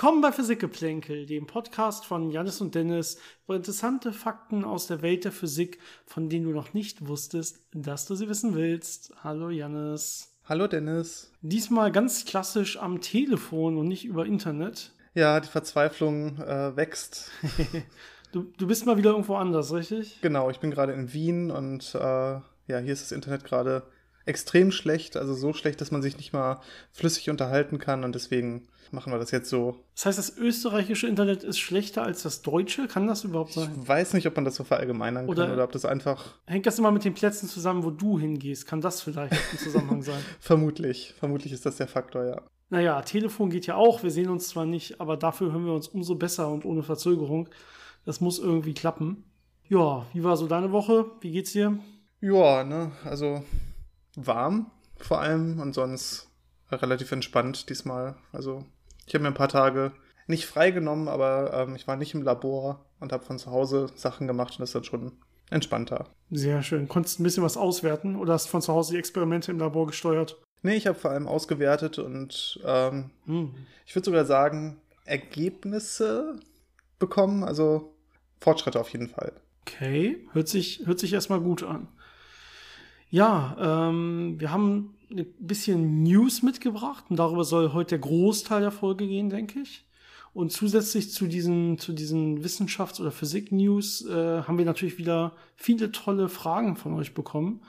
Willkommen bei Physikgeplänkel, dem Podcast von Janis und Dennis über interessante Fakten aus der Welt der Physik, von denen du noch nicht wusstest, dass du sie wissen willst. Hallo Janis. Hallo Dennis. Diesmal ganz klassisch am Telefon und nicht über Internet. Ja, die Verzweiflung äh, wächst. du, du bist mal wieder irgendwo anders, richtig? Genau, ich bin gerade in Wien und äh, ja, hier ist das Internet gerade extrem schlecht, also so schlecht, dass man sich nicht mal flüssig unterhalten kann und deswegen machen wir das jetzt so. Das heißt, das österreichische Internet ist schlechter als das deutsche? Kann das überhaupt sein? Ich weiß nicht, ob man das so verallgemeinern oder kann oder ob das einfach. Hängt das immer mit den Plätzen zusammen, wo du hingehst? Kann das vielleicht ein Zusammenhang sein? Vermutlich. Vermutlich ist das der Faktor, ja. Naja, Telefon geht ja auch. Wir sehen uns zwar nicht, aber dafür hören wir uns umso besser und ohne Verzögerung. Das muss irgendwie klappen. Ja, wie war so deine Woche? Wie geht's dir? Ja, ne, also warm vor allem und sonst relativ entspannt diesmal. Also ich habe mir ein paar Tage nicht freigenommen, aber ähm, ich war nicht im Labor und habe von zu Hause Sachen gemacht und das ist dann schon entspannter. Sehr schön. Konntest ein bisschen was auswerten oder hast von zu Hause die Experimente im Labor gesteuert? Nee, ich habe vor allem ausgewertet und ähm, hm. ich würde sogar sagen, Ergebnisse bekommen, also Fortschritte auf jeden Fall. Okay, hört sich, hört sich erstmal gut an. Ja, ähm, wir haben ein bisschen News mitgebracht und darüber soll heute der Großteil der Folge gehen, denke ich. Und zusätzlich zu diesen, zu diesen Wissenschafts- oder Physik-News äh, haben wir natürlich wieder viele tolle Fragen von euch bekommen.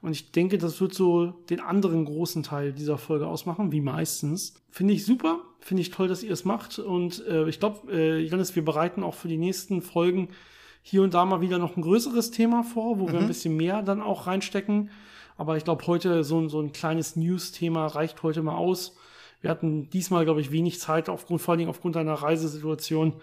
Und ich denke, das wird so den anderen großen Teil dieser Folge ausmachen, wie meistens. Finde ich super, finde ich toll, dass ihr es macht. Und äh, ich glaube, äh, Janis, wir bereiten auch für die nächsten Folgen hier und da mal wieder noch ein größeres Thema vor, wo mhm. wir ein mhm. bisschen mehr dann auch reinstecken. Aber ich glaube, heute so, so ein kleines News-Thema reicht heute mal aus. Wir hatten diesmal, glaube ich, wenig Zeit, aufgrund, vor allen Dingen aufgrund einer Reisesituation.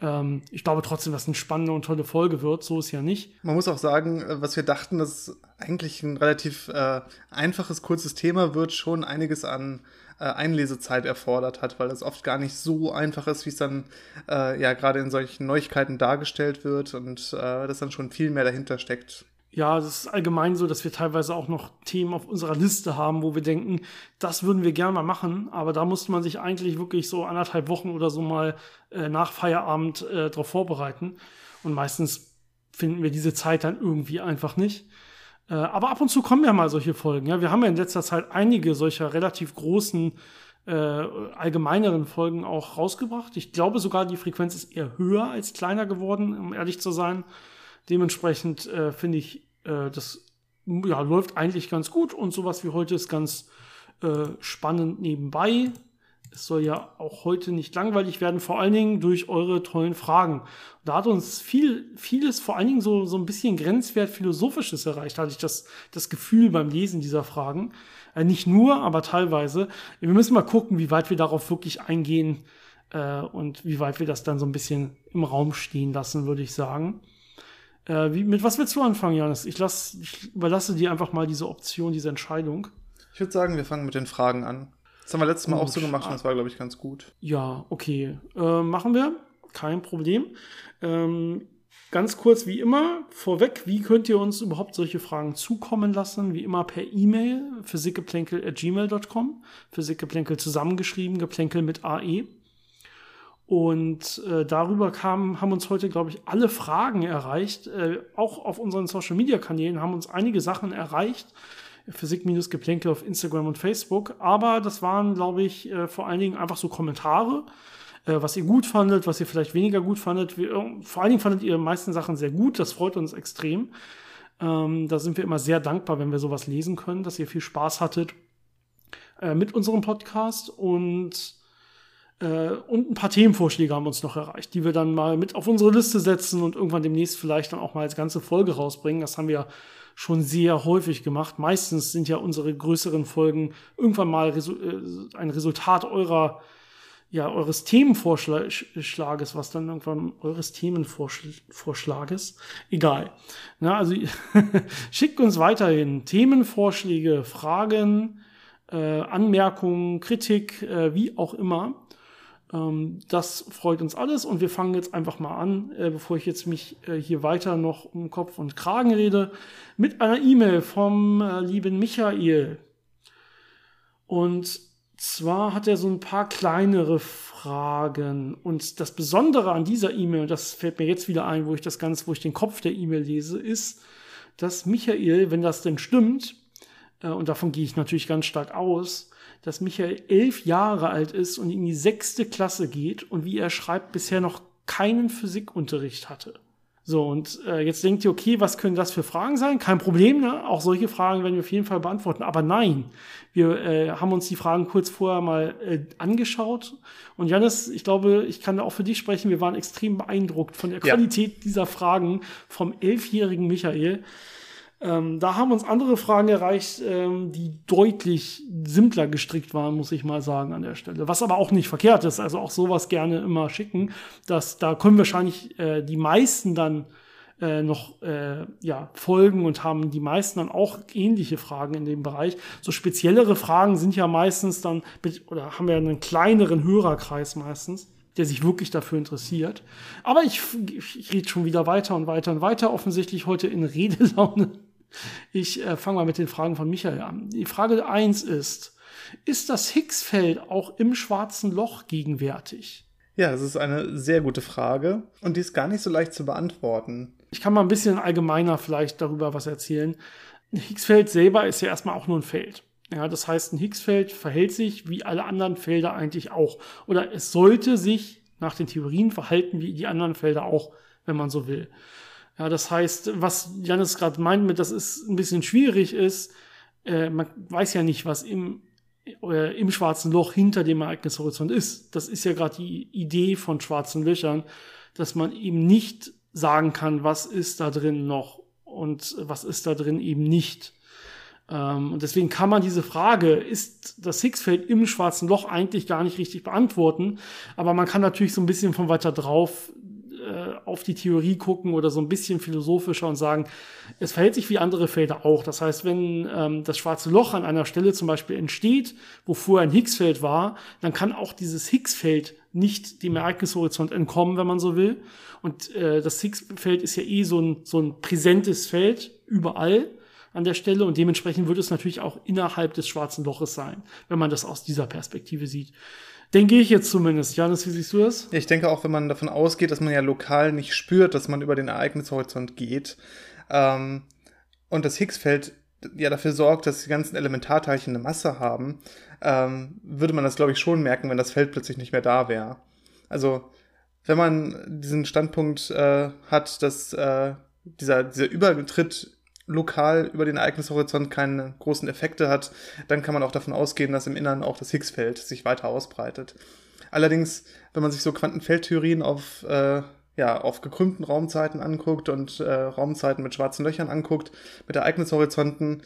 Ähm, ich glaube trotzdem, dass es eine spannende und tolle Folge wird. So ist ja nicht. Man muss auch sagen, äh, was wir dachten, dass eigentlich ein relativ äh, einfaches, kurzes Thema wird, schon einiges an äh, Einlesezeit erfordert hat, weil das oft gar nicht so einfach ist, wie es dann äh, ja gerade in solchen Neuigkeiten dargestellt wird und äh, dass dann schon viel mehr dahinter steckt. Ja, es ist allgemein so, dass wir teilweise auch noch Themen auf unserer Liste haben, wo wir denken, das würden wir gerne mal machen, aber da musste man sich eigentlich wirklich so anderthalb Wochen oder so mal äh, nach Feierabend äh, darauf vorbereiten. Und meistens finden wir diese Zeit dann irgendwie einfach nicht. Äh, aber ab und zu kommen ja mal solche Folgen. Ja, wir haben ja in letzter Zeit einige solcher relativ großen äh, allgemeineren Folgen auch rausgebracht. Ich glaube sogar, die Frequenz ist eher höher als kleiner geworden, um ehrlich zu sein. Dementsprechend äh, finde ich, äh, das ja, läuft eigentlich ganz gut und sowas wie heute ist ganz äh, spannend nebenbei. Es soll ja auch heute nicht langweilig werden, vor allen Dingen durch eure tollen Fragen. Da hat uns viel, vieles, vor allen Dingen so, so ein bisschen grenzwert Philosophisches erreicht, hatte ich das, das Gefühl beim Lesen dieser Fragen. Äh, nicht nur, aber teilweise. Wir müssen mal gucken, wie weit wir darauf wirklich eingehen äh, und wie weit wir das dann so ein bisschen im Raum stehen lassen, würde ich sagen. Äh, wie, mit was willst du anfangen, Janis? Ich, lass, ich überlasse dir einfach mal diese Option, diese Entscheidung. Ich würde sagen, wir fangen mit den Fragen an. Das haben wir letztes Mal auch so gemacht und das war, glaube ich, ganz gut. Ja, okay. Äh, machen wir. Kein Problem. Ähm, ganz kurz, wie immer, vorweg, wie könnt ihr uns überhaupt solche Fragen zukommen lassen? Wie immer per E-Mail, physikgeplänkel.gmail.com. Physikgeplänkel zusammengeschrieben, geplänkel mit AE. Und äh, darüber kamen, haben uns heute, glaube ich, alle Fragen erreicht. Äh, auch auf unseren Social-Media-Kanälen haben uns einige Sachen erreicht. Physik-Geplänkel auf Instagram und Facebook. Aber das waren, glaube ich, äh, vor allen Dingen einfach so Kommentare, äh, was ihr gut fandet, was ihr vielleicht weniger gut fandet. Wir, äh, vor allen Dingen fandet ihr die meisten Sachen sehr gut. Das freut uns extrem. Ähm, da sind wir immer sehr dankbar, wenn wir sowas lesen können, dass ihr viel Spaß hattet äh, mit unserem Podcast und äh, und ein paar Themenvorschläge haben uns noch erreicht, die wir dann mal mit auf unsere Liste setzen und irgendwann demnächst vielleicht dann auch mal als ganze Folge rausbringen. Das haben wir schon sehr häufig gemacht. Meistens sind ja unsere größeren Folgen irgendwann mal Resu äh, ein Resultat eurer ja, eures Themenvorschlages, was dann irgendwann eures Themenvorschlages, egal. Na, also schickt uns weiterhin Themenvorschläge, Fragen, äh, Anmerkungen, Kritik, äh, wie auch immer. Ähm, das freut uns alles und wir fangen jetzt einfach mal an, äh, bevor ich jetzt mich äh, hier weiter noch um Kopf und Kragen rede, mit einer E-Mail vom äh, lieben Michael. Und zwar hat er so ein paar kleinere Fragen. Und das Besondere an dieser E-Mail, und das fällt mir jetzt wieder ein, wo ich das Ganze, wo ich den Kopf der E-Mail lese, ist, dass Michael, wenn das denn stimmt, und davon gehe ich natürlich ganz stark aus, dass Michael elf Jahre alt ist und in die sechste Klasse geht und wie er schreibt, bisher noch keinen Physikunterricht hatte. So, und äh, jetzt denkt ihr, okay, was können das für Fragen sein? Kein Problem, ne? auch solche Fragen werden wir auf jeden Fall beantworten. Aber nein, wir äh, haben uns die Fragen kurz vorher mal äh, angeschaut. Und Janis, ich glaube, ich kann da auch für dich sprechen, wir waren extrem beeindruckt von der Qualität ja. dieser Fragen vom elfjährigen Michael. Ähm, da haben uns andere Fragen erreicht, ähm, die deutlich simpler gestrickt waren, muss ich mal sagen an der Stelle. Was aber auch nicht verkehrt ist. Also auch sowas gerne immer schicken. dass da können wahrscheinlich äh, die meisten dann äh, noch äh, ja, folgen und haben die meisten dann auch ähnliche Fragen in dem Bereich. So speziellere Fragen sind ja meistens dann, oder haben wir einen kleineren Hörerkreis meistens der sich wirklich dafür interessiert. Aber ich, ich, ich rede schon wieder weiter und weiter und weiter, offensichtlich heute in Redelaune. Ich äh, fange mal mit den Fragen von Michael an. Die Frage 1 ist, ist das Higgs-Feld auch im schwarzen Loch gegenwärtig? Ja, das ist eine sehr gute Frage und die ist gar nicht so leicht zu beantworten. Ich kann mal ein bisschen allgemeiner vielleicht darüber was erzählen. Ein Higgs-Feld selber ist ja erstmal auch nur ein Feld. Ja, das heißt, ein Higgs-Feld verhält sich wie alle anderen Felder eigentlich auch. Oder es sollte sich nach den Theorien verhalten wie die anderen Felder auch, wenn man so will. Ja, das heißt, was Janis gerade meint mit, dass es ein bisschen schwierig ist, äh, man weiß ja nicht, was im, äh, im schwarzen Loch hinter dem Ereignishorizont ist. Das ist ja gerade die Idee von schwarzen Löchern, dass man eben nicht sagen kann, was ist da drin noch und was ist da drin eben nicht. Ähm, und deswegen kann man diese Frage, ist das Higgsfeld im schwarzen Loch eigentlich gar nicht richtig beantworten. Aber man kann natürlich so ein bisschen von weiter drauf äh, auf die Theorie gucken oder so ein bisschen philosophischer und sagen, es verhält sich wie andere Felder auch. Das heißt, wenn ähm, das schwarze Loch an einer Stelle zum Beispiel entsteht, wo vorher ein Higgsfeld war, dann kann auch dieses Higgsfeld nicht dem Ereignishorizont entkommen, wenn man so will. Und äh, das Higgsfeld ist ja eh so ein, so ein präsentes Feld überall an der Stelle und dementsprechend wird es natürlich auch innerhalb des schwarzen Loches sein, wenn man das aus dieser Perspektive sieht. Denke ich jetzt zumindest. Janis, wie siehst du das? Ich denke auch, wenn man davon ausgeht, dass man ja lokal nicht spürt, dass man über den Ereignishorizont geht ähm, und das Higgsfeld ja dafür sorgt, dass die ganzen Elementarteilchen eine Masse haben, ähm, würde man das, glaube ich, schon merken, wenn das Feld plötzlich nicht mehr da wäre. Also, wenn man diesen Standpunkt äh, hat, dass äh, dieser, dieser Übertritt lokal über den Ereignishorizont keine großen Effekte hat, dann kann man auch davon ausgehen, dass im Innern auch das Higgs-Feld sich weiter ausbreitet. Allerdings, wenn man sich so Quantenfeldtheorien auf, äh, ja, auf gekrümmten Raumzeiten anguckt und äh, Raumzeiten mit schwarzen Löchern anguckt, mit Ereignishorizonten,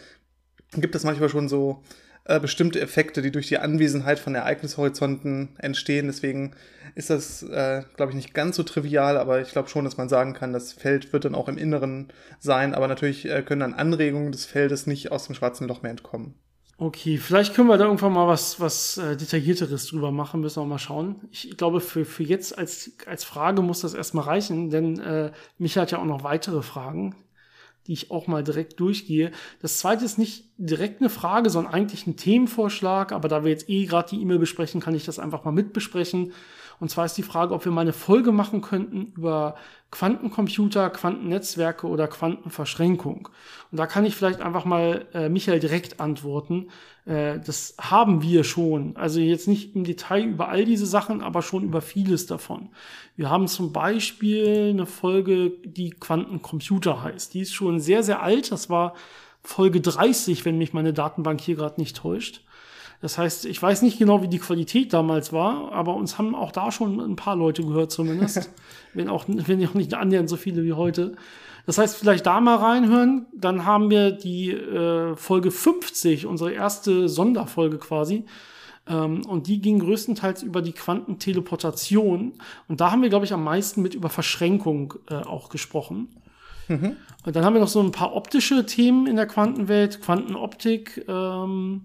gibt es manchmal schon so äh, bestimmte Effekte, die durch die Anwesenheit von Ereignishorizonten entstehen. Deswegen ist das, äh, glaube ich, nicht ganz so trivial, aber ich glaube schon, dass man sagen kann, das Feld wird dann auch im Inneren sein, aber natürlich äh, können dann Anregungen des Feldes nicht aus dem schwarzen Loch mehr entkommen. Okay, vielleicht können wir da irgendwann mal was, was äh, Detaillierteres drüber machen, müssen wir mal schauen. Ich glaube, für, für jetzt als, als Frage muss das erstmal reichen, denn äh, mich hat ja auch noch weitere Fragen die ich auch mal direkt durchgehe. Das zweite ist nicht direkt eine Frage, sondern eigentlich ein Themenvorschlag, aber da wir jetzt eh gerade die E-Mail besprechen, kann ich das einfach mal mitbesprechen. Und zwar ist die Frage, ob wir mal eine Folge machen könnten über Quantencomputer, Quantennetzwerke oder Quantenverschränkung. Und da kann ich vielleicht einfach mal äh, Michael direkt antworten. Äh, das haben wir schon. Also jetzt nicht im Detail über all diese Sachen, aber schon über vieles davon. Wir haben zum Beispiel eine Folge, die Quantencomputer heißt. Die ist schon sehr, sehr alt. Das war Folge 30, wenn mich meine Datenbank hier gerade nicht täuscht. Das heißt, ich weiß nicht genau, wie die Qualität damals war, aber uns haben auch da schon ein paar Leute gehört zumindest. wenn auch, wenn auch nicht annähernd so viele wie heute. Das heißt, vielleicht da mal reinhören. Dann haben wir die äh, Folge 50, unsere erste Sonderfolge quasi. Ähm, und die ging größtenteils über die Quantenteleportation. Und da haben wir, glaube ich, am meisten mit über Verschränkung äh, auch gesprochen. Mhm. Und dann haben wir noch so ein paar optische Themen in der Quantenwelt, Quantenoptik. Ähm,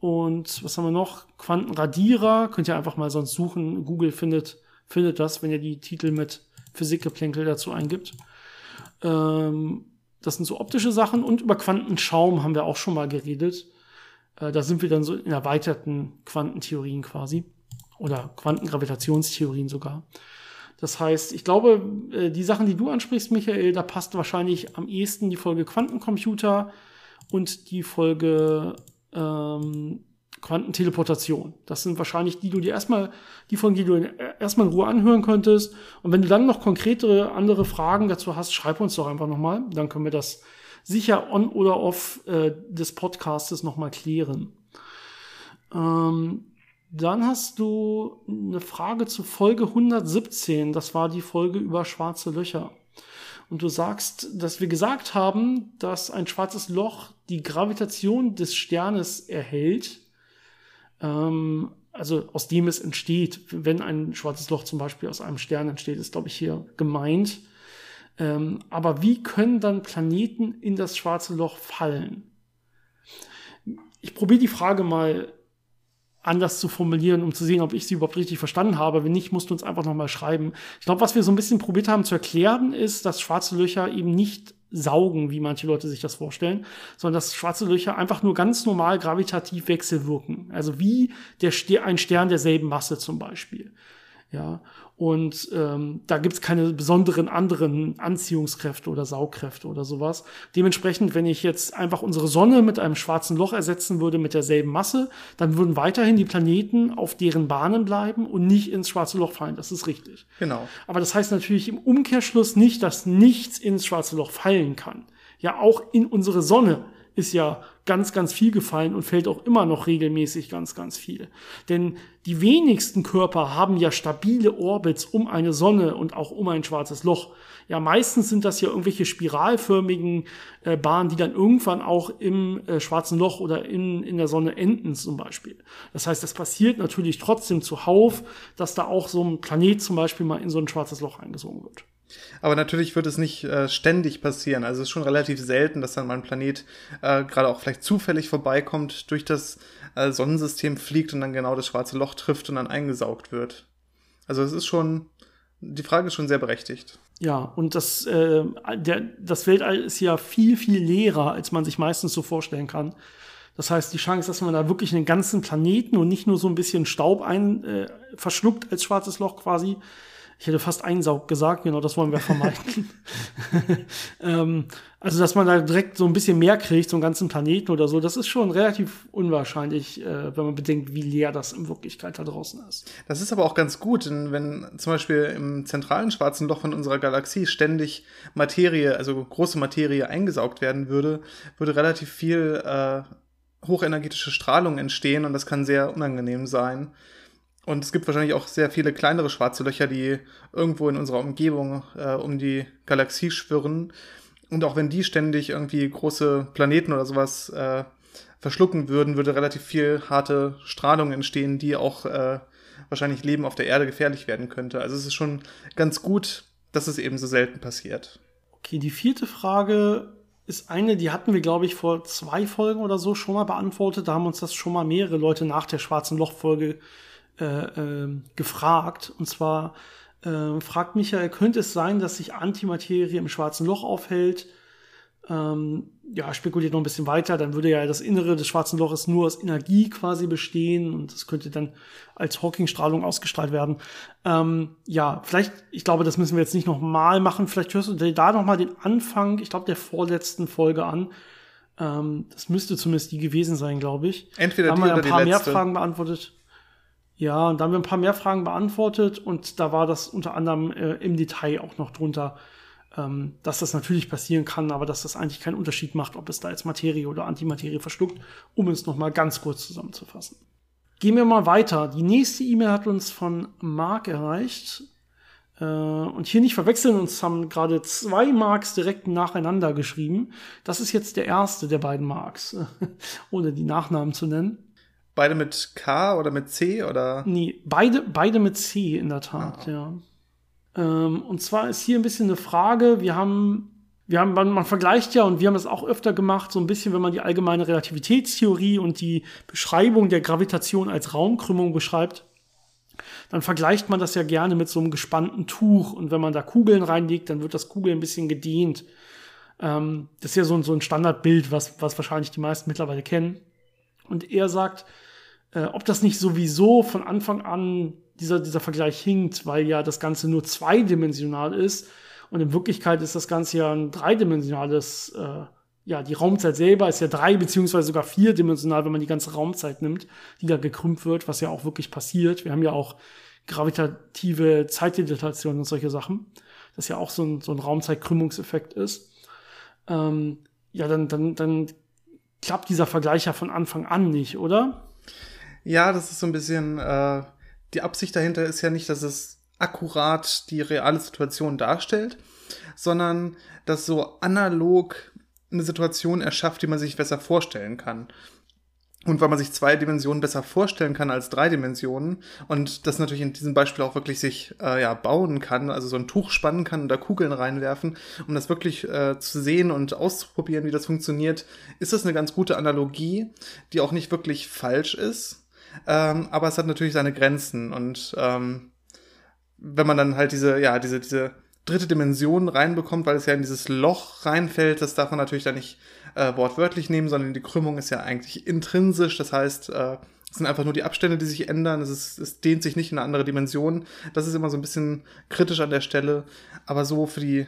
und was haben wir noch? Quantenradierer. Könnt ihr einfach mal sonst suchen. Google findet, findet das, wenn ihr die Titel mit Physikgeplänkel dazu eingibt. Ähm, das sind so optische Sachen. Und über Quantenschaum haben wir auch schon mal geredet. Äh, da sind wir dann so in erweiterten Quantentheorien quasi oder Quantengravitationstheorien sogar. Das heißt, ich glaube, äh, die Sachen, die du ansprichst, Michael, da passt wahrscheinlich am ehesten die Folge Quantencomputer und die Folge ähm, Quantenteleportation. Das sind wahrscheinlich die, du dir erstmal, die Folgen, die du erstmal in Ruhe anhören könntest. Und wenn du dann noch konkretere andere Fragen dazu hast, schreib uns doch einfach nochmal. Dann können wir das sicher on oder off äh, des Podcastes nochmal klären. Ähm, dann hast du eine Frage zu Folge 117. Das war die Folge über schwarze Löcher. Und du sagst, dass wir gesagt haben, dass ein schwarzes Loch die Gravitation des Sternes erhält, ähm, also aus dem es entsteht. Wenn ein schwarzes Loch zum Beispiel aus einem Stern entsteht, ist, glaube ich, hier gemeint. Ähm, aber wie können dann Planeten in das schwarze Loch fallen? Ich probiere die Frage mal anders zu formulieren, um zu sehen, ob ich sie überhaupt richtig verstanden habe. Wenn nicht, musst du uns einfach nochmal schreiben. Ich glaube, was wir so ein bisschen probiert haben zu erklären, ist, dass schwarze Löcher eben nicht saugen, wie manche Leute sich das vorstellen, sondern dass schwarze Löcher einfach nur ganz normal gravitativ wechselwirken. Also wie der ein Stern derselben Masse zum Beispiel. Ja, und ähm, da gibt's keine besonderen anderen Anziehungskräfte oder Saugkräfte oder sowas. Dementsprechend, wenn ich jetzt einfach unsere Sonne mit einem schwarzen Loch ersetzen würde mit derselben Masse, dann würden weiterhin die Planeten auf deren Bahnen bleiben und nicht ins schwarze Loch fallen. Das ist richtig. Genau. Aber das heißt natürlich im Umkehrschluss nicht, dass nichts ins schwarze Loch fallen kann. Ja, auch in unsere Sonne ist ja ganz, ganz viel gefallen und fällt auch immer noch regelmäßig ganz, ganz viel. Denn die wenigsten Körper haben ja stabile Orbits um eine Sonne und auch um ein schwarzes Loch. Ja, meistens sind das ja irgendwelche spiralförmigen äh, Bahnen, die dann irgendwann auch im äh, schwarzen Loch oder in, in der Sonne enden zum Beispiel. Das heißt, das passiert natürlich trotzdem zuhauf, dass da auch so ein Planet zum Beispiel mal in so ein schwarzes Loch eingesogen wird. Aber natürlich wird es nicht äh, ständig passieren. Also es ist schon relativ selten, dass dann mal ein Planet äh, gerade auch vielleicht zufällig vorbeikommt, durch das äh, Sonnensystem fliegt und dann genau das schwarze Loch trifft und dann eingesaugt wird. Also es ist schon, die Frage ist schon sehr berechtigt. Ja, und das, äh, der, das Weltall ist ja viel, viel leerer, als man sich meistens so vorstellen kann. Das heißt, die Chance, dass man da wirklich einen ganzen Planeten und nicht nur so ein bisschen Staub ein, äh, verschluckt als schwarzes Loch quasi, ich hätte fast Einsaug gesagt, genau das wollen wir vermeiden. ähm, also, dass man da direkt so ein bisschen mehr kriegt, so einen ganzen Planeten oder so, das ist schon relativ unwahrscheinlich, äh, wenn man bedenkt, wie leer das in Wirklichkeit da draußen ist. Das ist aber auch ganz gut, denn wenn zum Beispiel im zentralen schwarzen Loch von unserer Galaxie ständig Materie, also große Materie eingesaugt werden würde, würde relativ viel äh, hochenergetische Strahlung entstehen und das kann sehr unangenehm sein. Und es gibt wahrscheinlich auch sehr viele kleinere schwarze Löcher, die irgendwo in unserer Umgebung äh, um die Galaxie schwirren. Und auch wenn die ständig irgendwie große Planeten oder sowas äh, verschlucken würden, würde relativ viel harte Strahlung entstehen, die auch äh, wahrscheinlich Leben auf der Erde gefährlich werden könnte. Also es ist schon ganz gut, dass es eben so selten passiert. Okay, die vierte Frage ist eine, die hatten wir, glaube ich, vor zwei Folgen oder so schon mal beantwortet. Da haben uns das schon mal mehrere Leute nach der schwarzen Loch-Folge äh, äh, gefragt. Und zwar äh, fragt Michael, könnte es sein, dass sich Antimaterie im schwarzen Loch aufhält? Ähm, ja, spekuliert noch ein bisschen weiter, dann würde ja das Innere des schwarzen Loches nur aus Energie quasi bestehen und das könnte dann als Hawking-Strahlung ausgestrahlt werden. Ähm, ja, vielleicht, ich glaube, das müssen wir jetzt nicht nochmal machen. Vielleicht hörst du da nochmal den Anfang, ich glaube, der vorletzten Folge an. Ähm, das müsste zumindest die gewesen sein, glaube ich. Entweder da haben die wir oder ein paar die mehr. Fragen beantwortet. Ja, und da haben wir ein paar mehr Fragen beantwortet und da war das unter anderem äh, im Detail auch noch drunter, ähm, dass das natürlich passieren kann, aber dass das eigentlich keinen Unterschied macht, ob es da jetzt Materie oder Antimaterie verschluckt, um es nochmal ganz kurz zusammenzufassen. Gehen wir mal weiter. Die nächste E-Mail hat uns von Mark erreicht. Äh, und hier nicht verwechseln, uns haben gerade zwei Marks direkt nacheinander geschrieben. Das ist jetzt der erste der beiden Marks, ohne die Nachnamen zu nennen. Beide mit K oder mit C oder? Nee, beide, beide mit C in der Tat, Ah. ja. Ähm, und zwar ist hier ein bisschen eine Frage, wir haben, wir haben, man, man vergleicht ja, und wir haben das auch öfter gemacht, so ein bisschen, wenn man die allgemeine Relativitätstheorie und die Beschreibung der Gravitation als Raumkrümmung beschreibt, dann vergleicht man das ja gerne mit so einem gespannten Tuch. Und wenn man da Kugeln reinlegt, dann wird das Kugel ein bisschen gedehnt. Ähm, das ist ja so, ein- so ein Standardbild, was, was wahrscheinlich die meisten mittlerweile kennen. Und er sagt, äh, ob das nicht sowieso von Anfang an dieser, dieser Vergleich hinkt, weil ja das Ganze nur zweidimensional ist und in Wirklichkeit ist das Ganze ja ein dreidimensionales, äh, ja, die Raumzeit selber ist ja drei beziehungsweise sogar vierdimensional, wenn man die ganze Raumzeit nimmt, die da gekrümmt wird, was ja auch wirklich passiert. Wir haben ja auch gravitative Zeitdilatation und solche Sachen, das ja auch so ein, so ein Raumzeitkrümmungseffekt ist. Ähm, ja, dann, dann, dann klappt dieser Vergleich ja von Anfang an nicht, oder? Ja, das ist so ein bisschen, äh, die Absicht dahinter ist ja nicht, dass es akkurat die reale Situation darstellt, sondern dass so analog eine Situation erschafft, die man sich besser vorstellen kann. Und weil man sich zwei Dimensionen besser vorstellen kann als drei Dimensionen und das natürlich in diesem Beispiel auch wirklich sich äh, ja bauen kann, also so ein Tuch spannen kann und da Kugeln reinwerfen, um das wirklich äh, zu sehen und auszuprobieren, wie das funktioniert, ist das eine ganz gute Analogie, die auch nicht wirklich falsch ist, ähm, aber es hat natürlich seine Grenzen und ähm, wenn man dann halt diese ja diese diese dritte Dimension reinbekommt, weil es ja in dieses Loch reinfällt, das darf man natürlich dann nicht äh, wortwörtlich nehmen, sondern die Krümmung ist ja eigentlich intrinsisch. Das heißt, äh, es sind einfach nur die Abstände, die sich ändern. Es, ist, es dehnt sich nicht in eine andere Dimension. Das ist immer so ein bisschen kritisch an der Stelle. Aber so für die,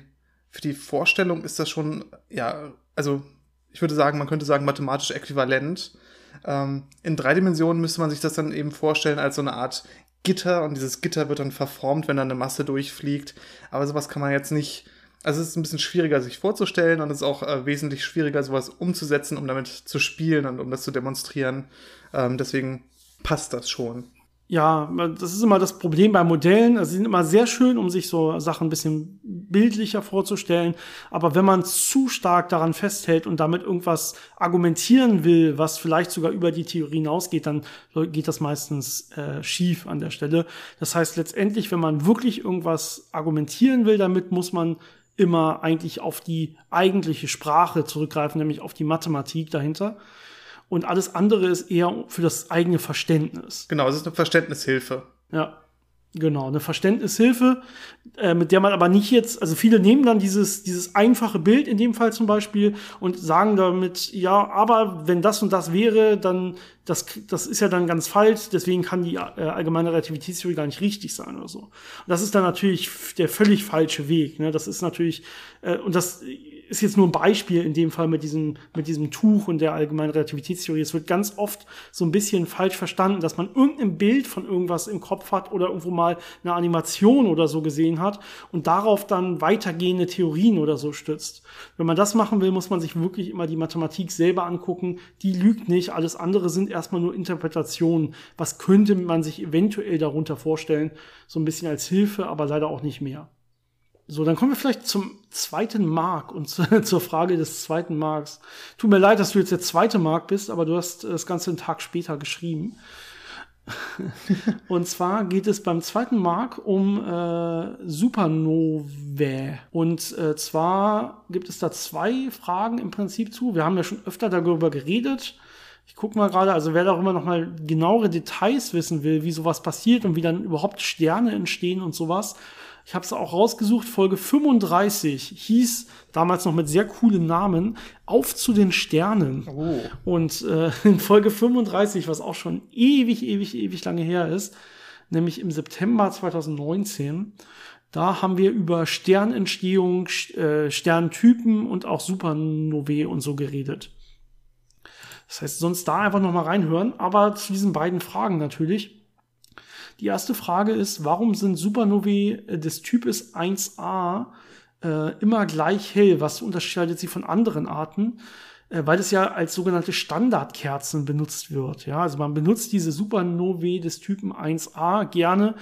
für die Vorstellung ist das schon, ja, also ich würde sagen, man könnte sagen, mathematisch äquivalent. Ähm, in drei Dimensionen müsste man sich das dann eben vorstellen als so eine Art Gitter und dieses Gitter wird dann verformt, wenn dann eine Masse durchfliegt. Aber sowas kann man jetzt nicht also es ist ein bisschen schwieriger, sich vorzustellen und es ist auch äh, wesentlich schwieriger, sowas umzusetzen, um damit zu spielen und um das zu demonstrieren. Ähm, deswegen passt das schon. Ja, das ist immer das Problem bei Modellen. Also sie sind immer sehr schön, um sich so Sachen ein bisschen bildlicher vorzustellen. Aber wenn man zu stark daran festhält und damit irgendwas argumentieren will, was vielleicht sogar über die Theorie hinausgeht, dann geht das meistens äh, schief an der Stelle. Das heißt, letztendlich, wenn man wirklich irgendwas argumentieren will, damit muss man immer eigentlich auf die eigentliche Sprache zurückgreifen, nämlich auf die Mathematik dahinter. Und alles andere ist eher für das eigene Verständnis. Genau, es ist eine Verständnishilfe. Ja. Genau, eine Verständnishilfe, äh, mit der man aber nicht jetzt, also viele nehmen dann dieses, dieses einfache Bild in dem Fall zum Beispiel und sagen damit, ja, aber wenn das und das wäre, dann, das, das ist ja dann ganz falsch, deswegen kann die äh, allgemeine Relativitätstheorie gar nicht richtig sein oder so. Und das ist dann natürlich der völlig falsche Weg. Ne? Das ist natürlich, äh, und das ist jetzt nur ein Beispiel in dem Fall mit diesem, mit diesem Tuch und der allgemeinen Relativitätstheorie. Es wird ganz oft so ein bisschen falsch verstanden, dass man irgendein Bild von irgendwas im Kopf hat oder irgendwo mal eine Animation oder so gesehen hat und darauf dann weitergehende Theorien oder so stützt. Wenn man das machen will, muss man sich wirklich immer die Mathematik selber angucken. Die lügt nicht. Alles andere sind erstmal nur Interpretationen. Was könnte man sich eventuell darunter vorstellen? So ein bisschen als Hilfe, aber leider auch nicht mehr. So, dann kommen wir vielleicht zum zweiten Mark und zu, zur Frage des zweiten Marks. Tut mir leid, dass du jetzt der zweite Mark bist, aber du hast das Ganze einen Tag später geschrieben. und zwar geht es beim zweiten Mark um äh, Supernovae. Und äh, zwar gibt es da zwei Fragen im Prinzip zu. Wir haben ja schon öfter darüber geredet. Ich gucke mal gerade, also wer darüber noch mal genauere Details wissen will, wie sowas passiert und wie dann überhaupt Sterne entstehen und sowas, ich habe es auch rausgesucht, Folge 35 hieß damals noch mit sehr coolen Namen Auf zu den Sternen. Oh. Und äh, in Folge 35, was auch schon ewig, ewig, ewig lange her ist, nämlich im September 2019, da haben wir über Sternentstehung, äh, Sterntypen und auch Supernovae und so geredet. Das heißt, sonst da einfach noch mal reinhören, aber zu diesen beiden Fragen natürlich. Die erste Frage ist, warum sind Supernovae äh, des Types 1a äh, immer gleich hell? Was unterscheidet sie von anderen Arten? Äh, weil es ja als sogenannte Standardkerzen benutzt wird. Ja, also man benutzt diese Supernovae des Typen 1a gerne,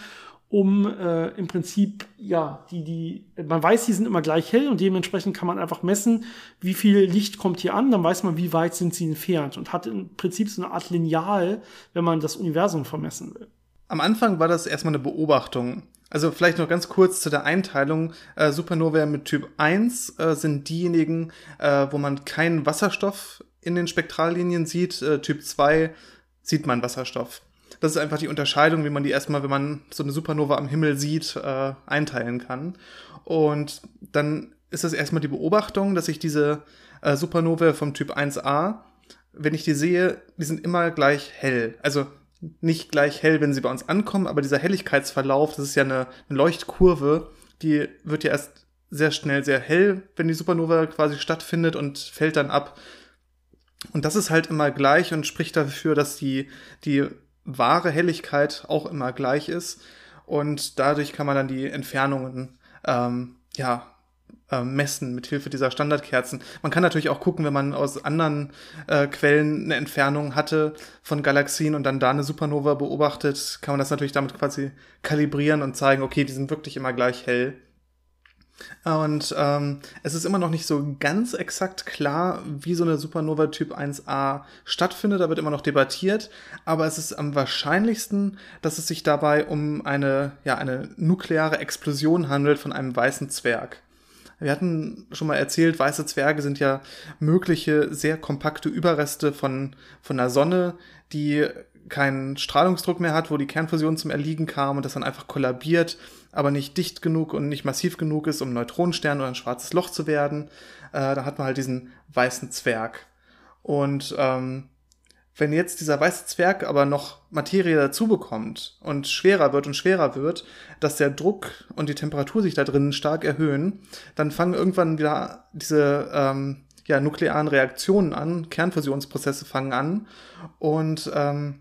um äh, im Prinzip, ja, die, die, man weiß, die sind immer gleich hell und dementsprechend kann man einfach messen, wie viel Licht kommt hier an, dann weiß man, wie weit sind sie entfernt und hat im Prinzip so eine Art Lineal, wenn man das Universum vermessen will. Am Anfang war das erstmal eine Beobachtung. Also vielleicht noch ganz kurz zu der Einteilung. Äh, Supernovae mit Typ 1 äh, sind diejenigen, äh, wo man keinen Wasserstoff in den Spektrallinien sieht. Äh, typ 2 sieht man Wasserstoff. Das ist einfach die Unterscheidung, wie man die erstmal, wenn man so eine Supernova am Himmel sieht, äh, einteilen kann. Und dann ist das erstmal die Beobachtung, dass sich diese äh, Supernovae vom Typ 1a wenn ich die sehe, die sind immer gleich hell. Also nicht gleich hell, wenn sie bei uns ankommen, aber dieser Helligkeitsverlauf, das ist ja eine, eine Leuchtkurve, die wird ja erst sehr schnell sehr hell, wenn die Supernova quasi stattfindet und fällt dann ab. Und das ist halt immer gleich und spricht dafür, dass die, die wahre Helligkeit auch immer gleich ist. Und dadurch kann man dann die Entfernungen ähm, ja, äh, messen mit Hilfe dieser Standardkerzen. Man kann natürlich auch gucken, wenn man aus anderen äh, Quellen eine Entfernung hatte von Galaxien und dann da eine Supernova beobachtet, kann man das natürlich damit quasi kalibrieren und zeigen, okay, die sind wirklich immer gleich hell. Und ähm, es ist immer noch nicht so ganz exakt klar, wie so eine Supernova Typ 1a stattfindet. Da wird immer noch debattiert. Aber es ist am wahrscheinlichsten, dass es sich dabei um eine, ja, eine nukleare Explosion handelt von einem weißen Zwerg. Wir hatten schon mal erzählt, weiße Zwerge sind ja mögliche sehr kompakte Überreste von, von der Sonne, die keinen Strahlungsdruck mehr hat, wo die Kernfusion zum Erliegen kam und das dann einfach kollabiert aber nicht dicht genug und nicht massiv genug ist, um Neutronenstern oder ein schwarzes Loch zu werden. Äh, da hat man halt diesen weißen Zwerg. Und ähm, wenn jetzt dieser weiße Zwerg aber noch Materie dazu bekommt und schwerer wird und schwerer wird, dass der Druck und die Temperatur sich da drinnen stark erhöhen, dann fangen irgendwann wieder diese ähm, ja, nuklearen Reaktionen an, Kernfusionsprozesse fangen an und ähm,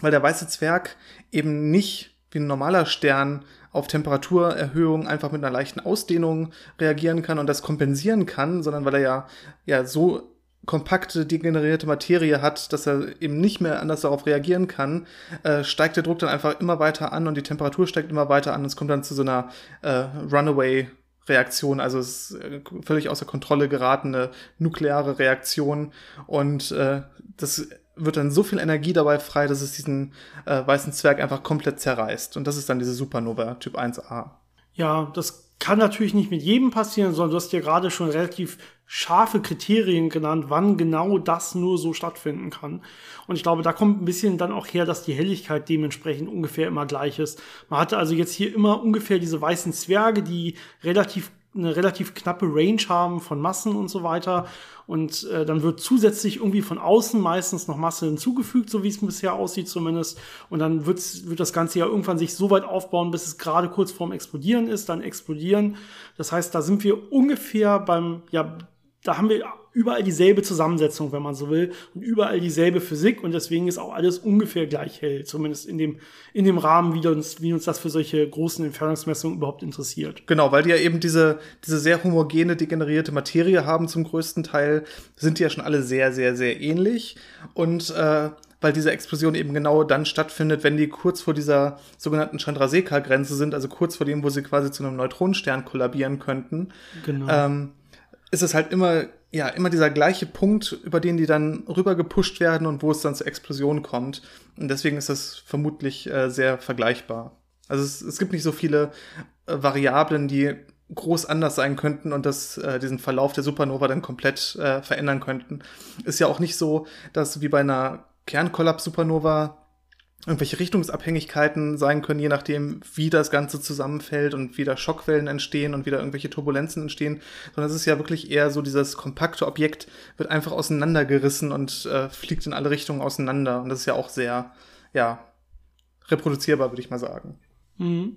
weil der weiße Zwerg eben nicht wie ein normaler Stern auf Temperaturerhöhung einfach mit einer leichten Ausdehnung reagieren kann und das kompensieren kann, sondern weil er ja, ja so kompakte, degenerierte Materie hat, dass er eben nicht mehr anders darauf reagieren kann, äh, steigt der Druck dann einfach immer weiter an und die Temperatur steigt immer weiter an. Es kommt dann zu so einer äh, Runaway Reaktion, also es ist äh, völlig außer Kontrolle geratene nukleare Reaktion und äh, das wird dann so viel Energie dabei frei, dass es diesen äh, weißen Zwerg einfach komplett zerreißt. Und das ist dann diese Supernova Typ 1a. Ja, das kann natürlich nicht mit jedem passieren, sondern du hast ja gerade schon relativ scharfe Kriterien genannt, wann genau das nur so stattfinden kann. Und ich glaube, da kommt ein bisschen dann auch her, dass die Helligkeit dementsprechend ungefähr immer gleich ist. Man hatte also jetzt hier immer ungefähr diese weißen Zwerge, die relativ eine relativ knappe Range haben von Massen und so weiter. Und äh, dann wird zusätzlich irgendwie von außen meistens noch Masse hinzugefügt, so wie es bisher aussieht zumindest. Und dann wird's, wird das Ganze ja irgendwann sich so weit aufbauen, bis es gerade kurz vorm Explodieren ist, dann explodieren. Das heißt, da sind wir ungefähr beim, ja, da haben wir überall dieselbe Zusammensetzung, wenn man so will, und überall dieselbe Physik und deswegen ist auch alles ungefähr gleich hell, zumindest in dem, in dem Rahmen, wie uns, wie uns das für solche großen Entfernungsmessungen überhaupt interessiert. Genau, weil die ja eben diese, diese sehr homogene, degenerierte Materie haben zum größten Teil, sind die ja schon alle sehr, sehr, sehr ähnlich und äh, weil diese Explosion eben genau dann stattfindet, wenn die kurz vor dieser sogenannten Chandrasekhar-Grenze sind, also kurz vor dem, wo sie quasi zu einem Neutronenstern kollabieren könnten. Genau. Ähm, ist es halt immer ja, immer dieser gleiche Punkt, über den die dann rüber gepusht werden und wo es dann zur Explosion kommt. Und deswegen ist das vermutlich äh, sehr vergleichbar. Also es, es gibt nicht so viele äh, Variablen, die groß anders sein könnten und das, äh, diesen Verlauf der Supernova dann komplett äh, verändern könnten. Ist ja auch nicht so, dass wie bei einer Kernkollaps-Supernova irgendwelche Richtungsabhängigkeiten sein können, je nachdem, wie das Ganze zusammenfällt und wie da Schockwellen entstehen und wie da irgendwelche Turbulenzen entstehen, sondern es ist ja wirklich eher so, dieses kompakte Objekt wird einfach auseinandergerissen und äh, fliegt in alle Richtungen auseinander. Und das ist ja auch sehr, ja, reproduzierbar, würde ich mal sagen. Mhm.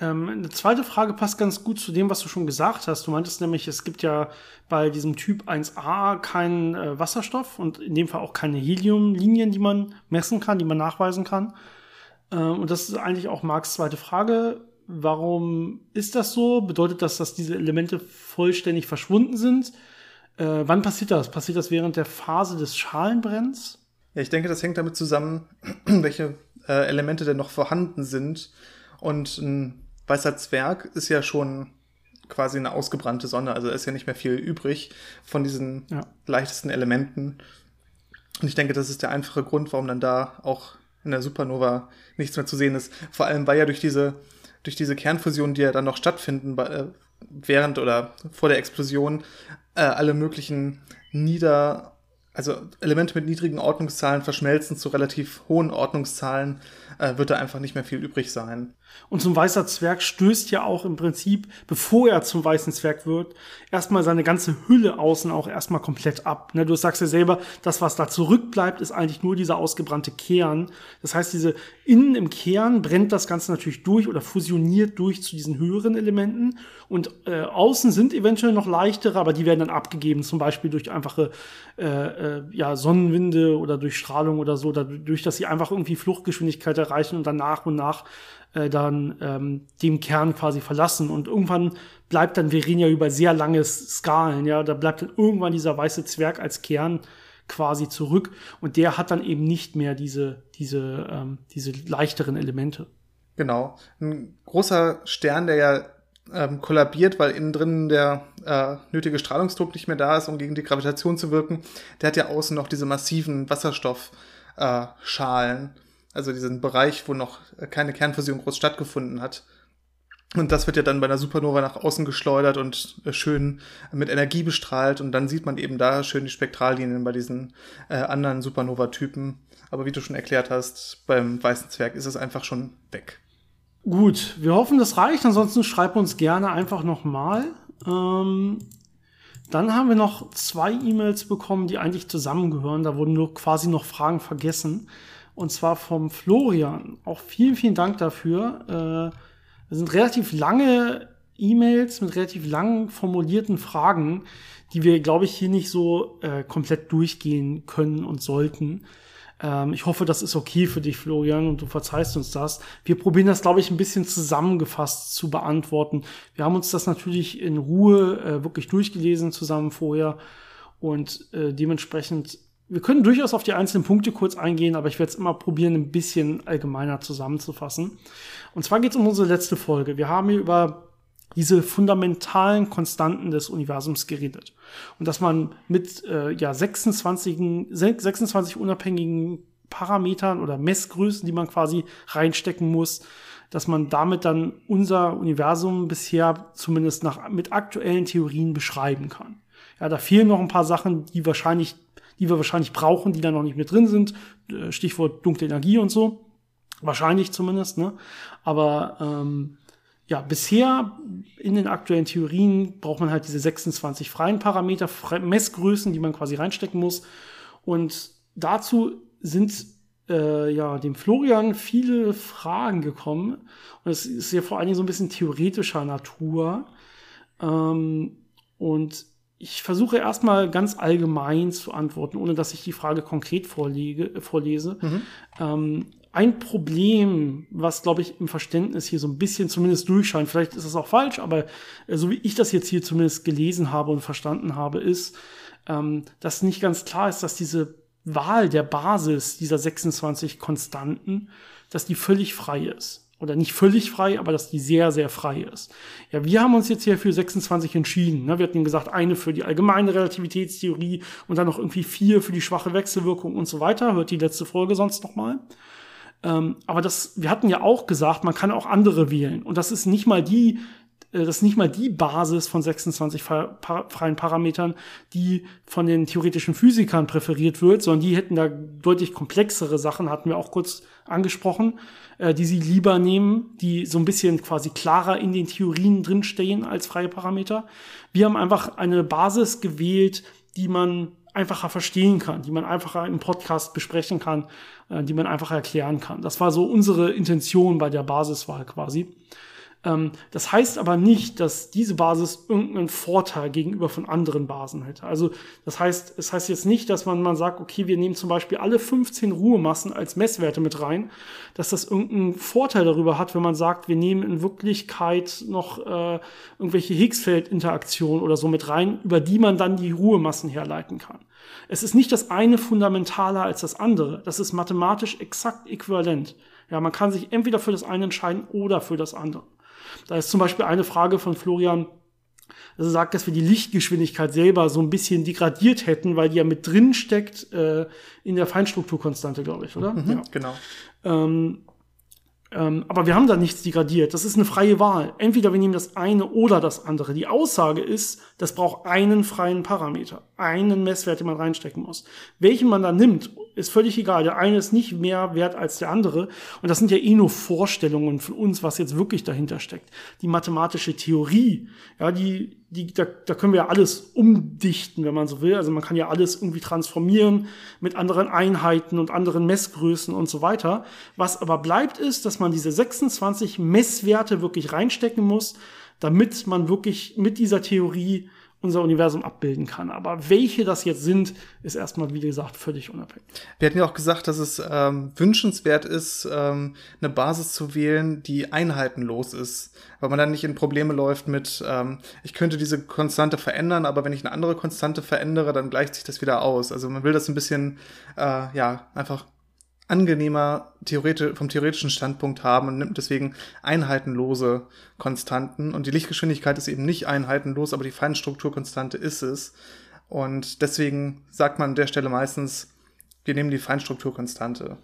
Ähm, eine zweite Frage passt ganz gut zu dem, was du schon gesagt hast. Du meintest nämlich, es gibt ja bei diesem Typ 1a keinen äh, Wasserstoff und in dem Fall auch keine Heliumlinien, die man messen kann, die man nachweisen kann. Ähm, und das ist eigentlich auch Marks zweite Frage. Warum ist das so? Bedeutet das, dass diese Elemente vollständig verschwunden sind? Äh, wann passiert das? Passiert das während der Phase des Schalenbrenns? Ja, ich denke, das hängt damit zusammen, welche äh, Elemente denn noch vorhanden sind und ein weißer Zwerg ist ja schon quasi eine ausgebrannte Sonne. Also ist ja nicht mehr viel übrig von diesen ja. leichtesten Elementen. Und ich denke, das ist der einfache Grund, warum dann da auch in der Supernova nichts mehr zu sehen ist. Vor allem, weil ja durch diese, durch diese Kernfusion, die ja dann noch stattfinden, äh, während oder vor der Explosion, äh, alle möglichen nieder, also Elemente mit niedrigen Ordnungszahlen verschmelzen zu relativ hohen Ordnungszahlen, äh, wird da einfach nicht mehr viel übrig sein. Und so ein weißer Zwerg stößt ja auch im Prinzip, bevor er zum weißen Zwerg wird, erstmal seine ganze Hülle außen auch erstmal komplett ab. Ne, du sagst ja selber, das, was da zurückbleibt, ist eigentlich nur dieser ausgebrannte Kern. Das heißt, diese innen im Kern brennt das Ganze natürlich durch oder fusioniert durch zu diesen höheren Elementen. Und äh, außen sind eventuell noch leichtere, aber die werden dann abgegeben, zum Beispiel durch einfache äh, äh, ja, Sonnenwinde oder durch Strahlung oder so, dadurch, dass sie einfach irgendwie Fluchtgeschwindigkeit erreichen und dann nach und nach äh, dann ähm, dem Kern quasi verlassen. Und irgendwann bleibt dann, wir reden ja über sehr lange Skalen, ja, da bleibt dann irgendwann dieser weiße Zwerg als Kern quasi zurück und der hat dann eben nicht mehr diese, diese, ähm, diese leichteren Elemente. Genau. Ein großer Stern, der ja ähm, kollabiert, weil innen drin der äh, nötige Strahlungsdruck nicht mehr da ist, um gegen die Gravitation zu wirken, der hat ja außen noch diese massiven Wasserstoffschalen. Äh, also diesen Bereich, wo noch keine Kernfusion groß stattgefunden hat. Und das wird ja dann bei einer Supernova nach außen geschleudert und schön mit Energie bestrahlt. Und dann sieht man eben da schön die Spektrallinien bei diesen äh, anderen Supernova-Typen. Aber wie du schon erklärt hast, beim Weißen Zwerg ist es einfach schon weg. Gut, wir hoffen, das reicht. Ansonsten schreib uns gerne einfach nochmal. Ähm, dann haben wir noch zwei E-Mails bekommen, die eigentlich zusammengehören. Da wurden nur quasi noch Fragen vergessen und zwar vom Florian. Auch vielen, vielen Dank dafür. Äh, das sind relativ lange E-Mails mit relativ lang formulierten Fragen, die wir, glaube ich, hier nicht so äh, komplett durchgehen können und sollten. Ähm, ich hoffe, das ist okay für dich, Florian, und du verzeihst uns das. Wir probieren das, glaube ich, ein bisschen zusammengefasst zu beantworten. Wir haben uns das natürlich in Ruhe äh, wirklich durchgelesen zusammen vorher und äh, dementsprechend wir können durchaus auf die einzelnen Punkte kurz eingehen, aber ich werde es immer probieren, ein bisschen allgemeiner zusammenzufassen. Und zwar geht es um unsere letzte Folge. Wir haben hier über diese fundamentalen Konstanten des Universums geredet. Und dass man mit äh, ja, 26, 26 unabhängigen Parametern oder Messgrößen, die man quasi reinstecken muss, dass man damit dann unser Universum bisher zumindest nach, mit aktuellen Theorien beschreiben kann. Ja, da fehlen noch ein paar Sachen, die wahrscheinlich die wir wahrscheinlich brauchen, die da noch nicht mit drin sind. Äh, Stichwort dunkle Energie und so. Wahrscheinlich zumindest, ne? Aber ähm, ja, bisher in den aktuellen Theorien braucht man halt diese 26 freien Parameter, Messgrößen, die man quasi reinstecken muss. Und dazu sind äh, ja dem Florian viele Fragen gekommen. Und es ist ja vor allen Dingen so ein bisschen theoretischer Natur. Ähm, und ich versuche erstmal ganz allgemein zu antworten, ohne dass ich die Frage konkret vorlege, vorlese. Mhm. Ähm, ein Problem, was, glaube ich, im Verständnis hier so ein bisschen zumindest durchscheint, vielleicht ist es auch falsch, aber äh, so wie ich das jetzt hier zumindest gelesen habe und verstanden habe, ist, ähm, dass nicht ganz klar ist, dass diese Wahl der Basis dieser 26 Konstanten, dass die völlig frei ist oder nicht völlig frei, aber dass die sehr, sehr frei ist. Ja, wir haben uns jetzt hier für 26 entschieden. Ne? Wir hatten gesagt, eine für die allgemeine Relativitätstheorie und dann noch irgendwie vier für die schwache Wechselwirkung und so weiter. Hört die letzte Folge sonst nochmal. Ähm, aber das, wir hatten ja auch gesagt, man kann auch andere wählen. Und das ist nicht mal die, das ist nicht mal die Basis von 26 freien Parametern, die von den theoretischen Physikern präferiert wird, sondern die hätten da deutlich komplexere Sachen, hatten wir auch kurz angesprochen äh, die sie lieber nehmen, die so ein bisschen quasi klarer in den Theorien drinstehen als freie Parameter. Wir haben einfach eine Basis gewählt, die man einfacher verstehen kann, die man einfacher im Podcast besprechen kann, äh, die man einfacher erklären kann. Das war so unsere Intention bei der Basiswahl quasi. Ähm, das heißt aber nicht, dass diese Basis irgendeinen Vorteil gegenüber von anderen Basen hätte. Also das heißt, es heißt jetzt nicht, dass man, man sagt, okay, wir nehmen zum Beispiel alle 15 Ruhemassen als Messwerte mit rein, dass das irgendeinen Vorteil darüber hat, wenn man sagt, wir nehmen in Wirklichkeit noch äh, irgendwelche Higgsfeld-Interaktionen oder so mit rein, über die man dann die Ruhemassen herleiten kann. Es ist nicht das eine fundamentaler als das andere. Das ist mathematisch exakt äquivalent. Ja, man kann sich entweder für das eine entscheiden oder für das andere. Da ist zum Beispiel eine Frage von Florian, dass er sagt, dass wir die Lichtgeschwindigkeit selber so ein bisschen degradiert hätten, weil die ja mit drin steckt äh, in der Feinstrukturkonstante, glaube ich, oder? Mhm, ja. Genau. Ähm, Ähm, aber wir haben da nichts degradiert. Das ist eine freie Wahl. Entweder wir nehmen das eine oder das andere. Die Aussage ist, das braucht einen freien Parameter, einen Messwert, den man reinstecken muss. Welchen man da nimmt, ist völlig egal. Der eine ist nicht mehr wert als der andere. Und das sind ja eh nur Vorstellungen von uns, was jetzt wirklich dahinter steckt. Die mathematische Theorie, ja, die, die, da, da können wir ja alles umdichten, wenn man so will. Also man kann ja alles irgendwie transformieren mit anderen Einheiten und anderen Messgrößen und so weiter. Was aber bleibt ist, dass man diese 26 Messwerte wirklich reinstecken muss, damit man wirklich mit dieser Theorie unser Universum abbilden kann. Aber welche das jetzt sind, ist erstmal, wie gesagt, völlig unabhängig. Wir hatten ja auch gesagt, dass es ähm, wünschenswert ist, ähm, eine Basis zu wählen, die einheitenlos ist, weil man dann nicht in Probleme läuft mit, ähm, ich könnte diese Konstante verändern, aber wenn ich eine andere Konstante verändere, dann gleicht sich das wieder aus. Also man will das ein bisschen, äh, ja, einfach angenehmer theoretisch, vom theoretischen Standpunkt haben und nimmt deswegen einheitenlose Konstanten. Und die Lichtgeschwindigkeit ist eben nicht einheitenlos, aber die Feinstrukturkonstante ist es. Und deswegen sagt man an der Stelle meistens, wir nehmen die Feinstrukturkonstante.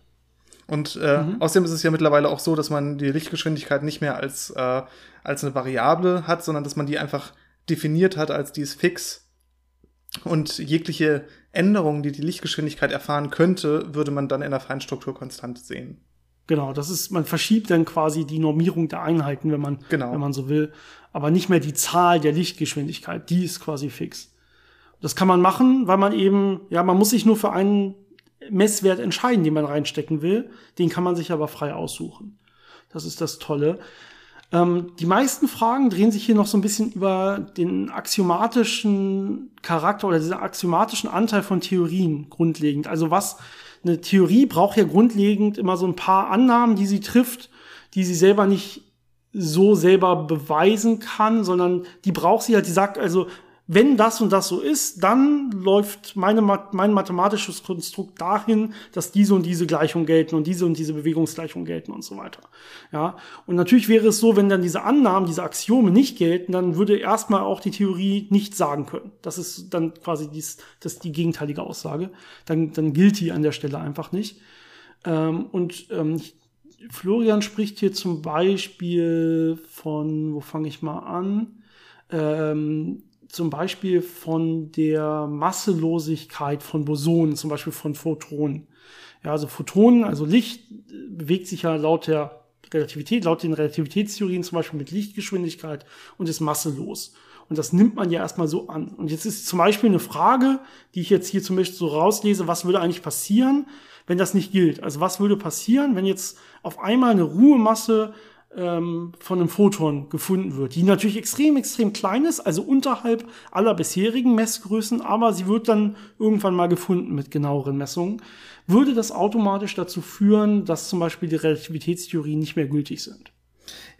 Und äh, mhm. außerdem ist es ja mittlerweile auch so, dass man die Lichtgeschwindigkeit nicht mehr als, äh, als eine Variable hat, sondern dass man die einfach definiert hat als die ist fix und jegliche Änderungen, die die Lichtgeschwindigkeit erfahren könnte, würde man dann in der Feinstrukturkonstante sehen. Genau, das ist, man verschiebt dann quasi die Normierung der Einheiten, wenn man, genau. wenn man so will. Aber nicht mehr die Zahl der Lichtgeschwindigkeit, die ist quasi fix. Das kann man machen, weil man eben, ja, man muss sich nur für einen Messwert entscheiden, den man reinstecken will. Den kann man sich aber frei aussuchen. Das ist das Tolle. Ähm, die meisten Fragen drehen sich hier noch so ein bisschen über den axiomatischen Charakter oder diesen axiomatischen Anteil von Theorien grundlegend. Also was eine Theorie braucht ja grundlegend immer so ein paar Annahmen, die sie trifft, die sie selber nicht so selber beweisen kann, sondern die braucht sie halt, die sagt also, wenn das und das so ist, dann läuft meine, mein mathematisches Konstrukt dahin, dass diese und diese Gleichung gelten und diese und diese Bewegungsgleichung gelten und so weiter. Ja. Und natürlich wäre es so, wenn dann diese Annahmen, diese Axiome nicht gelten, dann würde erstmal auch die Theorie nichts sagen können. Das ist dann quasi dies, das ist die gegenteilige Aussage. Dann, dann gilt die an der Stelle einfach nicht. Ähm, und ähm, Florian spricht hier zum Beispiel von, wo fange ich mal an? Ähm, zum Beispiel von der Masselosigkeit von Bosonen, zum Beispiel von Photonen. Ja, also Photonen, also Licht bewegt sich ja laut der Relativität, laut den Relativitätstheorien zum Beispiel mit Lichtgeschwindigkeit und ist masselos. Und das nimmt man ja erstmal so an. Und jetzt ist zum Beispiel eine Frage, die ich jetzt hier zum Beispiel so rauslese, was würde eigentlich passieren, wenn das nicht gilt? Also was würde passieren, wenn jetzt auf einmal eine Ruhemasse ähm, von einem Photon gefunden wird, die natürlich extrem, extrem klein ist, also unterhalb aller bisherigen Messgrößen, aber sie wird dann irgendwann mal gefunden mit genaueren Messungen, würde das automatisch dazu führen, dass zum Beispiel die Relativitätstheorien nicht mehr gültig sind?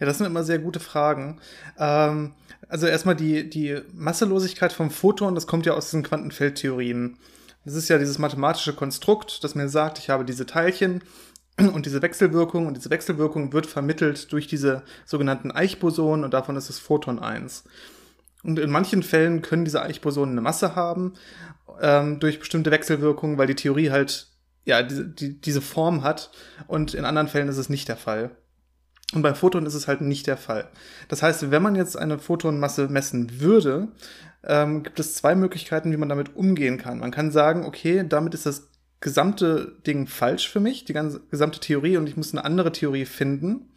Ja, das sind immer sehr gute Fragen. Ähm, also erstmal die, die Masselosigkeit vom Photon, das kommt ja aus diesen Quantenfeldtheorien. Das ist ja dieses mathematische Konstrukt, das mir sagt, ich habe diese Teilchen und diese Wechselwirkung, und diese Wechselwirkung wird vermittelt durch diese sogenannten Eichbosonen und davon ist es Photon 1. Und in manchen Fällen können diese Eichbosonen eine Masse haben ähm, durch bestimmte Wechselwirkungen, weil die Theorie halt ja die, die, diese Form hat und in anderen Fällen ist es nicht der Fall. Und bei Photon ist es halt nicht der Fall. Das heißt, wenn man jetzt eine Photonmasse messen würde, ähm, gibt es zwei Möglichkeiten, wie man damit umgehen kann. Man kann sagen, okay, damit ist das gesamte Ding falsch für mich, die ganze gesamte Theorie und ich muss eine andere Theorie finden.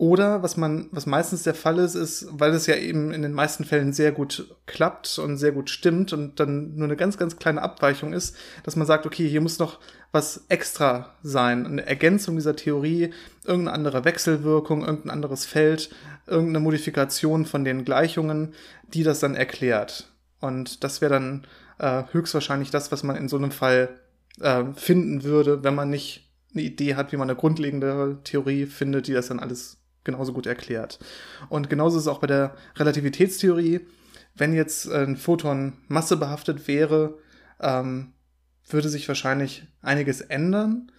Oder was man, was meistens der Fall ist, ist, weil es ja eben in den meisten Fällen sehr gut klappt und sehr gut stimmt und dann nur eine ganz, ganz kleine Abweichung ist, dass man sagt, okay, hier muss noch was extra sein, eine Ergänzung dieser Theorie, irgendeine andere Wechselwirkung, irgendein anderes Feld, irgendeine Modifikation von den Gleichungen, die das dann erklärt. Und das wäre dann äh, höchstwahrscheinlich das, was man in so einem Fall äh, finden würde, wenn man nicht eine Idee hat, wie man eine grundlegende Theorie findet, die das dann alles genauso gut erklärt. Und genauso ist es auch bei der Relativitätstheorie. Wenn jetzt ein Photon massebehaftet wäre, ähm, würde sich wahrscheinlich einiges ändern.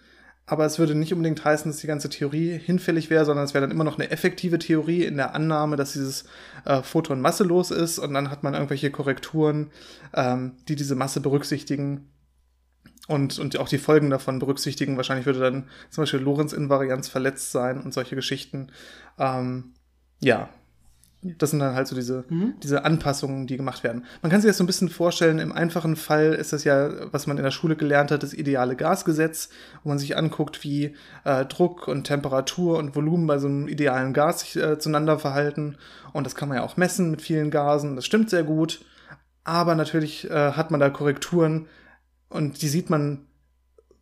Aber es würde nicht unbedingt heißen, dass die ganze Theorie hinfällig wäre, sondern es wäre dann immer noch eine effektive Theorie in der Annahme, dass dieses äh, Photon masselos ist und dann hat man irgendwelche Korrekturen, ähm, die diese Masse berücksichtigen und, und auch die Folgen davon berücksichtigen. Wahrscheinlich würde dann zum Beispiel Lorenz-Invarianz verletzt sein und solche Geschichten. Ähm, ja, das sind dann halt so diese, mhm. diese Anpassungen, die gemacht werden. Man kann sich das so ein bisschen vorstellen, im einfachen Fall ist das ja, was man in der Schule gelernt hat, das ideale Gasgesetz, wo man sich anguckt, wie äh, Druck und Temperatur und Volumen bei so einem idealen Gas sich äh, zueinander verhalten. Und das kann man ja auch messen mit vielen Gasen, das stimmt sehr gut. Aber natürlich äh, hat man da Korrekturen und die sieht man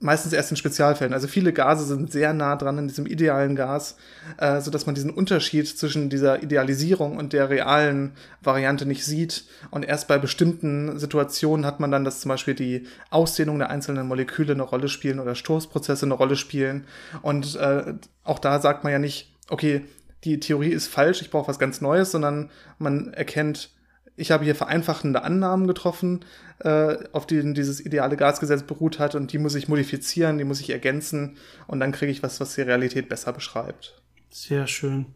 meistens erst in Spezialfällen. Also viele Gase sind sehr nah dran an diesem idealen Gas, äh, so dass man diesen Unterschied zwischen dieser Idealisierung und der realen Variante nicht sieht. Und erst bei bestimmten Situationen hat man dann, dass zum Beispiel die Ausdehnung der einzelnen Moleküle eine Rolle spielen oder Stoßprozesse eine Rolle spielen. Und äh, auch da sagt man ja nicht, okay, die Theorie ist falsch, ich brauche was ganz Neues, sondern man erkennt, ich habe hier vereinfachende Annahmen getroffen, äh, auf denen dieses ideale Gasgesetz beruht hat und die muss ich modifizieren, die muss ich ergänzen und dann kriege ich was, was die Realität besser beschreibt. Sehr schön.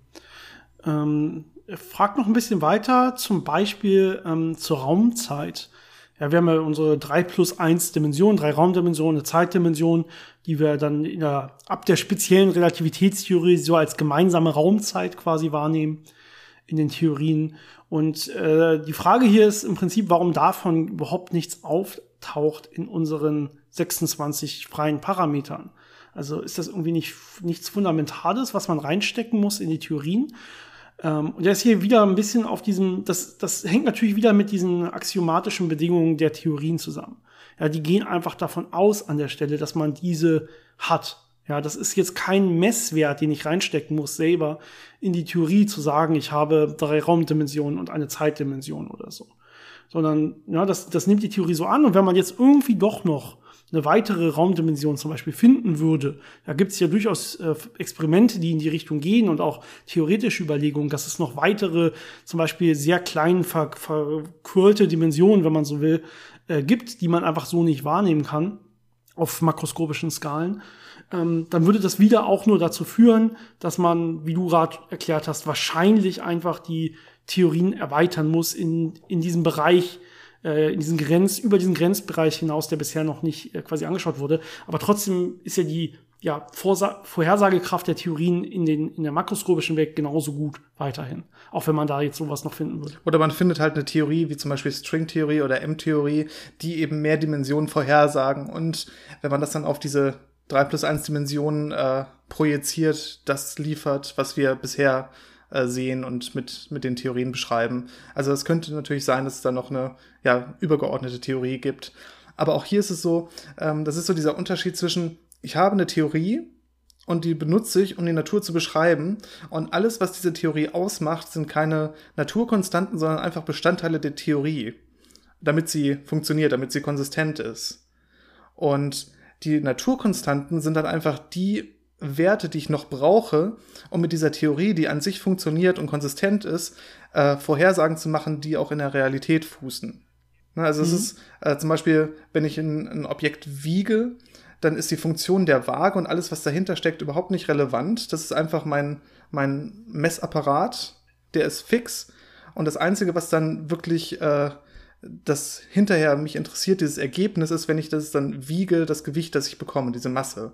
Ähm, fragt noch ein bisschen weiter, zum Beispiel ähm, zur Raumzeit. Ja, wir haben ja unsere 3 plus 1 Dimensionen, drei Raumdimensionen, eine Zeitdimension, die wir dann in der, ab der speziellen Relativitätstheorie so als gemeinsame Raumzeit quasi wahrnehmen in den Theorien. Und äh, die Frage hier ist im Prinzip, warum davon überhaupt nichts auftaucht in unseren 26 freien Parametern. Also ist das irgendwie nicht, nichts Fundamentales, was man reinstecken muss in die Theorien? Ähm, und ist hier wieder ein bisschen auf diesem, das, das hängt natürlich wieder mit diesen axiomatischen Bedingungen der Theorien zusammen. Ja, die gehen einfach davon aus an der Stelle, dass man diese hat. Ja, das ist jetzt kein Messwert, den ich reinstecken muss, selber in die Theorie zu sagen, ich habe drei Raumdimensionen und eine Zeitdimension oder so. Sondern, ja, das, das nimmt die Theorie so an. Und wenn man jetzt irgendwie doch noch eine weitere Raumdimension zum Beispiel finden würde, da gibt es ja durchaus äh, Experimente, die in die Richtung gehen und auch theoretische Überlegungen, dass es noch weitere, zum Beispiel sehr klein ver verquirlte Dimensionen, wenn man so will, äh, gibt, die man einfach so nicht wahrnehmen kann auf makroskopischen Skalen ähm, dann würde das wieder auch nur dazu führen, dass man, wie du gerade erklärt hast, wahrscheinlich einfach die Theorien erweitern muss in, in diesem Bereich, äh, in diesen Grenz, über diesen Grenzbereich hinaus, der bisher noch nicht äh, quasi angeschaut wurde. Aber trotzdem ist ja die ja, Vorsa Vorhersagekraft der Theorien in, den, in der makroskopischen Welt genauso gut weiterhin. Auch wenn man da jetzt sowas noch finden würde. Oder man findet halt eine Theorie, wie zum Beispiel Stringtheorie oder M-Theorie, die eben mehr Dimensionen vorhersagen. Und wenn man das dann auf diese 3 plus 1 Dimensionen äh, projiziert, das liefert, was wir bisher äh, sehen und mit, mit den Theorien beschreiben. Also es könnte natürlich sein, dass es da noch eine ja, übergeordnete Theorie gibt. Aber auch hier ist es so, ähm, das ist so dieser Unterschied zwischen, ich habe eine Theorie und die benutze ich, um die Natur zu beschreiben. Und alles, was diese Theorie ausmacht, sind keine Naturkonstanten, sondern einfach Bestandteile der Theorie, damit sie funktioniert, damit sie konsistent ist. Und die Naturkonstanten sind dann einfach die Werte, die ich noch brauche, um mit dieser Theorie, die an sich funktioniert und konsistent ist, äh, Vorhersagen zu machen, die auch in der Realität fußen. Ne, also mhm. es ist äh, zum Beispiel, wenn ich ein, ein Objekt wiege, dann ist die Funktion der Waage und alles, was dahinter steckt, überhaupt nicht relevant. Das ist einfach mein, mein Messapparat, der ist fix. Und das Einzige, was dann wirklich äh, das hinterher mich interessiert, dieses Ergebnis ist, wenn ich das dann wiege, das Gewicht, das ich bekomme, diese Masse.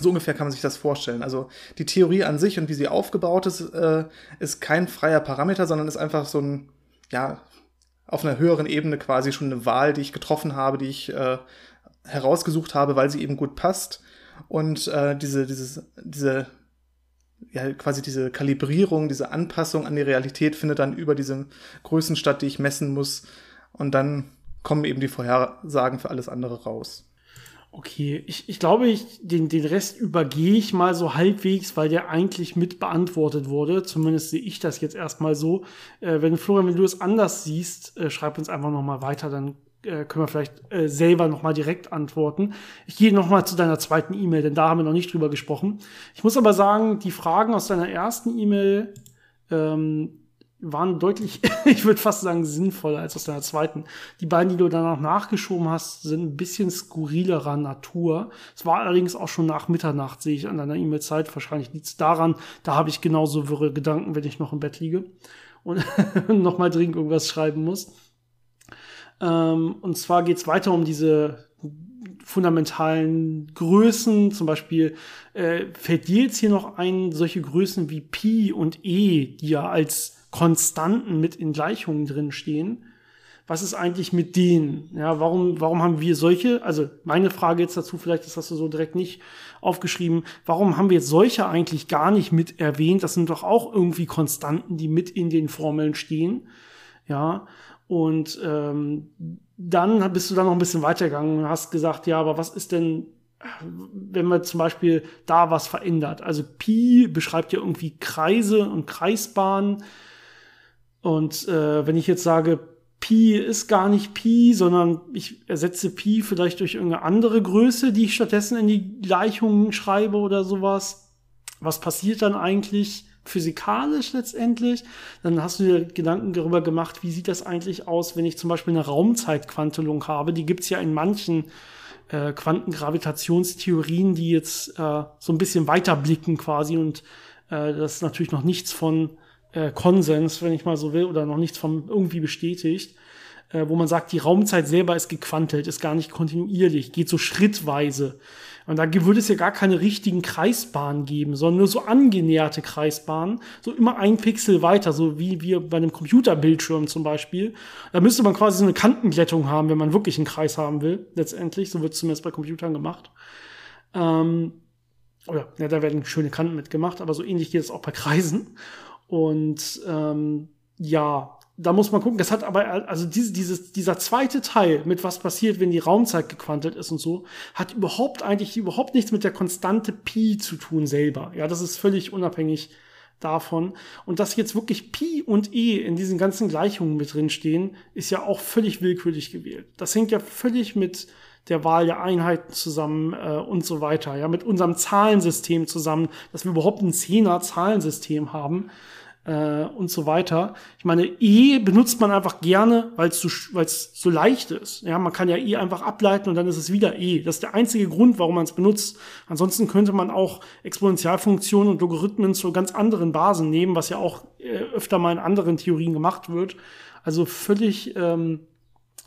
So ungefähr kann man sich das vorstellen. Also die Theorie an sich und wie sie aufgebaut ist, äh, ist kein freier Parameter, sondern ist einfach so ein, ja, auf einer höheren Ebene quasi schon eine Wahl, die ich getroffen habe, die ich äh, herausgesucht habe, weil sie eben gut passt. Und äh, diese, dieses, diese, ja, quasi diese Kalibrierung, diese Anpassung an die Realität findet dann über diese Größen statt, die ich messen muss. Und dann kommen eben die Vorhersagen für alles andere raus. Okay, ich, ich glaube, ich, den, den Rest übergehe ich mal so halbwegs, weil der eigentlich mit beantwortet wurde. Zumindest sehe ich das jetzt erstmal so. Äh, wenn Florian, wenn du es anders siehst, äh, schreib uns einfach nochmal weiter, dann äh, können wir vielleicht äh, selber nochmal direkt antworten. Ich gehe nochmal zu deiner zweiten E-Mail, denn da haben wir noch nicht drüber gesprochen. Ich muss aber sagen, die Fragen aus deiner ersten E-Mail ähm, waren deutlich, ich würde fast sagen, sinnvoller als aus deiner zweiten. Die beiden, die du danach nachgeschoben hast, sind ein bisschen skurrilerer Natur. Es war allerdings auch schon nach Mitternacht, sehe ich an deiner E-Mail-Zeit. Wahrscheinlich liegt es daran, da habe ich genauso wirre Gedanken, wenn ich noch im Bett liege und nochmal dringend irgendwas schreiben muss. Ähm, und zwar geht es weiter um diese fundamentalen Größen, zum Beispiel äh, fällt dir jetzt hier noch ein, solche Größen wie Pi und E, die ja als Konstanten mit in Gleichungen drin stehen. Was ist eigentlich mit denen? Ja, warum, warum haben wir solche? Also meine Frage jetzt dazu, vielleicht das hast du so direkt nicht aufgeschrieben. Warum haben wir jetzt solche eigentlich gar nicht mit erwähnt? Das sind doch auch irgendwie Konstanten, die mit in den Formeln stehen. Ja, und ähm, dann bist du dann noch ein bisschen weitergegangen und hast gesagt, ja, aber was ist denn, wenn man zum Beispiel da was verändert? Also Pi beschreibt ja irgendwie Kreise und Kreisbahnen. Und äh, wenn ich jetzt sage, Pi ist gar nicht Pi, sondern ich ersetze Pi vielleicht durch irgendeine andere Größe, die ich stattdessen in die Gleichungen schreibe oder sowas. Was passiert dann eigentlich physikalisch letztendlich? Dann hast du dir Gedanken darüber gemacht, wie sieht das eigentlich aus, wenn ich zum Beispiel eine Raumzeitquantelung habe. Die gibt's ja in manchen äh, Quantengravitationstheorien, die jetzt äh, so ein bisschen weiterblicken quasi und äh, das ist natürlich noch nichts von äh, Konsens, wenn ich mal so will, oder noch nichts vom irgendwie bestätigt, äh, wo man sagt, die Raumzeit selber ist gequantelt, ist gar nicht kontinuierlich, geht so schrittweise. Und da würde es ja gar keine richtigen Kreisbahnen geben, sondern nur so angenäherte Kreisbahnen, so immer ein Pixel weiter, so wie wir bei einem Computerbildschirm zum Beispiel. Da müsste man quasi so eine Kantenglättung haben, wenn man wirklich einen Kreis haben will, letztendlich. So wird es zumindest bei Computern gemacht. Ähm, oder, ja, da werden schöne Kanten mitgemacht, aber so ähnlich geht es auch bei Kreisen. Und ähm, ja, da muss man gucken. Das hat aber, also diese, dieses, dieser zweite Teil, mit was passiert, wenn die Raumzeit gequantelt ist und so, hat überhaupt eigentlich überhaupt nichts mit der Konstante Pi zu tun selber. Ja, das ist völlig unabhängig davon. Und dass jetzt wirklich Pi und E in diesen ganzen Gleichungen mit drin stehen, ist ja auch völlig willkürlich gewählt. Das hängt ja völlig mit der Wahl der Einheiten zusammen äh, und so weiter, ja, mit unserem Zahlensystem zusammen, dass wir überhaupt ein Zehner-Zahlensystem haben äh, und so weiter. Ich meine, E benutzt man einfach gerne, weil es so, weil's so leicht ist. Ja, man kann ja E einfach ableiten und dann ist es wieder E. Das ist der einzige Grund, warum man es benutzt. Ansonsten könnte man auch Exponentialfunktionen und Logarithmen zu ganz anderen Basen nehmen, was ja auch äh, öfter mal in anderen Theorien gemacht wird. Also völlig ähm,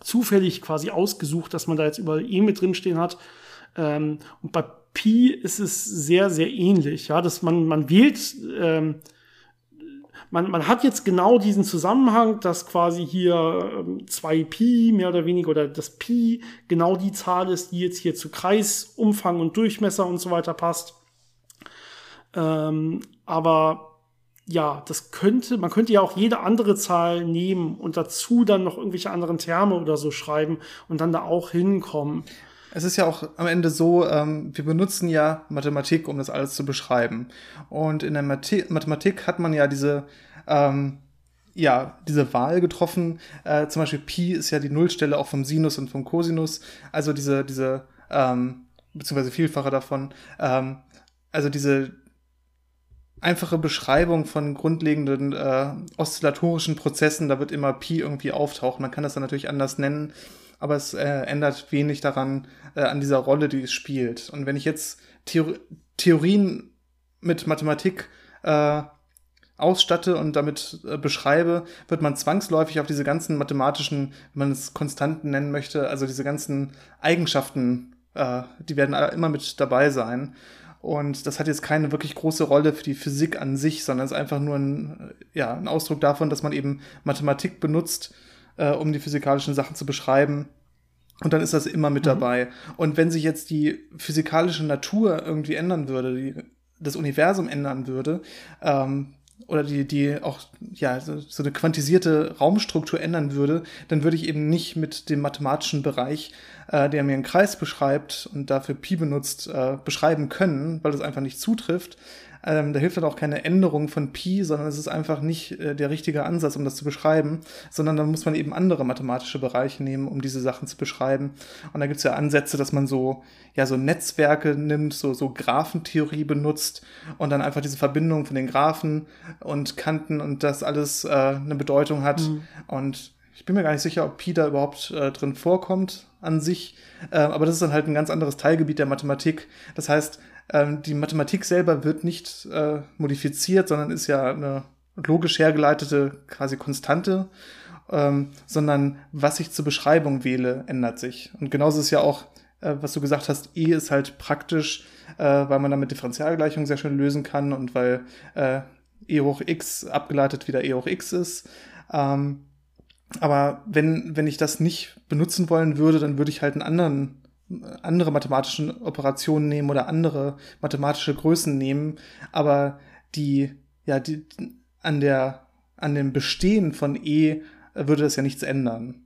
zufällig quasi ausgesucht, dass man da jetzt überall E mit drinstehen hat. Ähm, und bei Pi ist es sehr, sehr ähnlich, ja, dass man, man wählt, ähm, man, man hat jetzt genau diesen Zusammenhang, dass quasi hier ähm, 2 Pi mehr oder weniger oder das Pi genau die Zahl ist, die jetzt hier zu Kreisumfang und Durchmesser und so weiter passt. Ähm, aber ja, das könnte, man könnte ja auch jede andere Zahl nehmen und dazu dann noch irgendwelche anderen Terme oder so schreiben und dann da auch hinkommen. Es ist ja auch am Ende so, ähm, wir benutzen ja Mathematik, um das alles zu beschreiben. Und in der Mathe Mathematik hat man ja diese, ähm, ja, diese Wahl getroffen. Äh, zum Beispiel Pi ist ja die Nullstelle auch vom Sinus und vom Cosinus. Also diese, diese, ähm, beziehungsweise Vielfache davon. Ähm, also diese einfache Beschreibung von grundlegenden äh, oszillatorischen Prozessen, da wird immer Pi irgendwie auftauchen. Man kann das dann natürlich anders nennen aber es äh, ändert wenig daran, äh, an dieser Rolle, die es spielt. Und wenn ich jetzt Theor Theorien mit Mathematik äh, ausstatte und damit äh, beschreibe, wird man zwangsläufig auf diese ganzen mathematischen, wenn man es Konstanten nennen möchte, also diese ganzen Eigenschaften, äh, die werden immer mit dabei sein. Und das hat jetzt keine wirklich große Rolle für die Physik an sich, sondern ist einfach nur ein, ja, ein Ausdruck davon, dass man eben Mathematik benutzt, äh, um die physikalischen Sachen zu beschreiben. Und dann ist das immer mit mhm. dabei. Und wenn sich jetzt die physikalische Natur irgendwie ändern würde, die, das Universum ändern würde, ähm, oder die, die auch, ja, so, so eine quantisierte Raumstruktur ändern würde, dann würde ich eben nicht mit dem mathematischen Bereich, äh, der mir einen Kreis beschreibt und dafür Pi benutzt, äh, beschreiben können, weil das einfach nicht zutrifft, ähm, da hilft dann auch keine Änderung von Pi, sondern es ist einfach nicht äh, der richtige Ansatz, um das zu beschreiben, sondern dann muss man eben andere mathematische Bereiche nehmen, um diese Sachen zu beschreiben. Und da gibt es ja Ansätze, dass man so, ja, so Netzwerke nimmt, so, so Graphentheorie benutzt und dann einfach diese Verbindung von den Graphen und Kanten und das alles äh, eine Bedeutung hat. Mhm. Und ich bin mir gar nicht sicher, ob Pi da überhaupt äh, drin vorkommt an sich. Äh, aber das ist dann halt ein ganz anderes Teilgebiet der Mathematik. Das heißt, ähm, die Mathematik selber wird nicht äh, modifiziert, sondern ist ja eine logisch hergeleitete quasi Konstante, ähm, sondern was ich zur Beschreibung wähle, ändert sich. Und genauso ist ja auch äh, was du gesagt hast, E ist halt praktisch, äh, weil man damit Differentialgleichungen sehr schön lösen kann und weil äh, E hoch x abgeleitet wieder E hoch x ist. Ähm, aber wenn, wenn ich das nicht benutzen wollen würde, dann würde ich halt einen anderen andere mathematische Operationen nehmen oder andere mathematische Größen nehmen, aber die, ja, die, an der, an dem Bestehen von E würde das ja nichts ändern.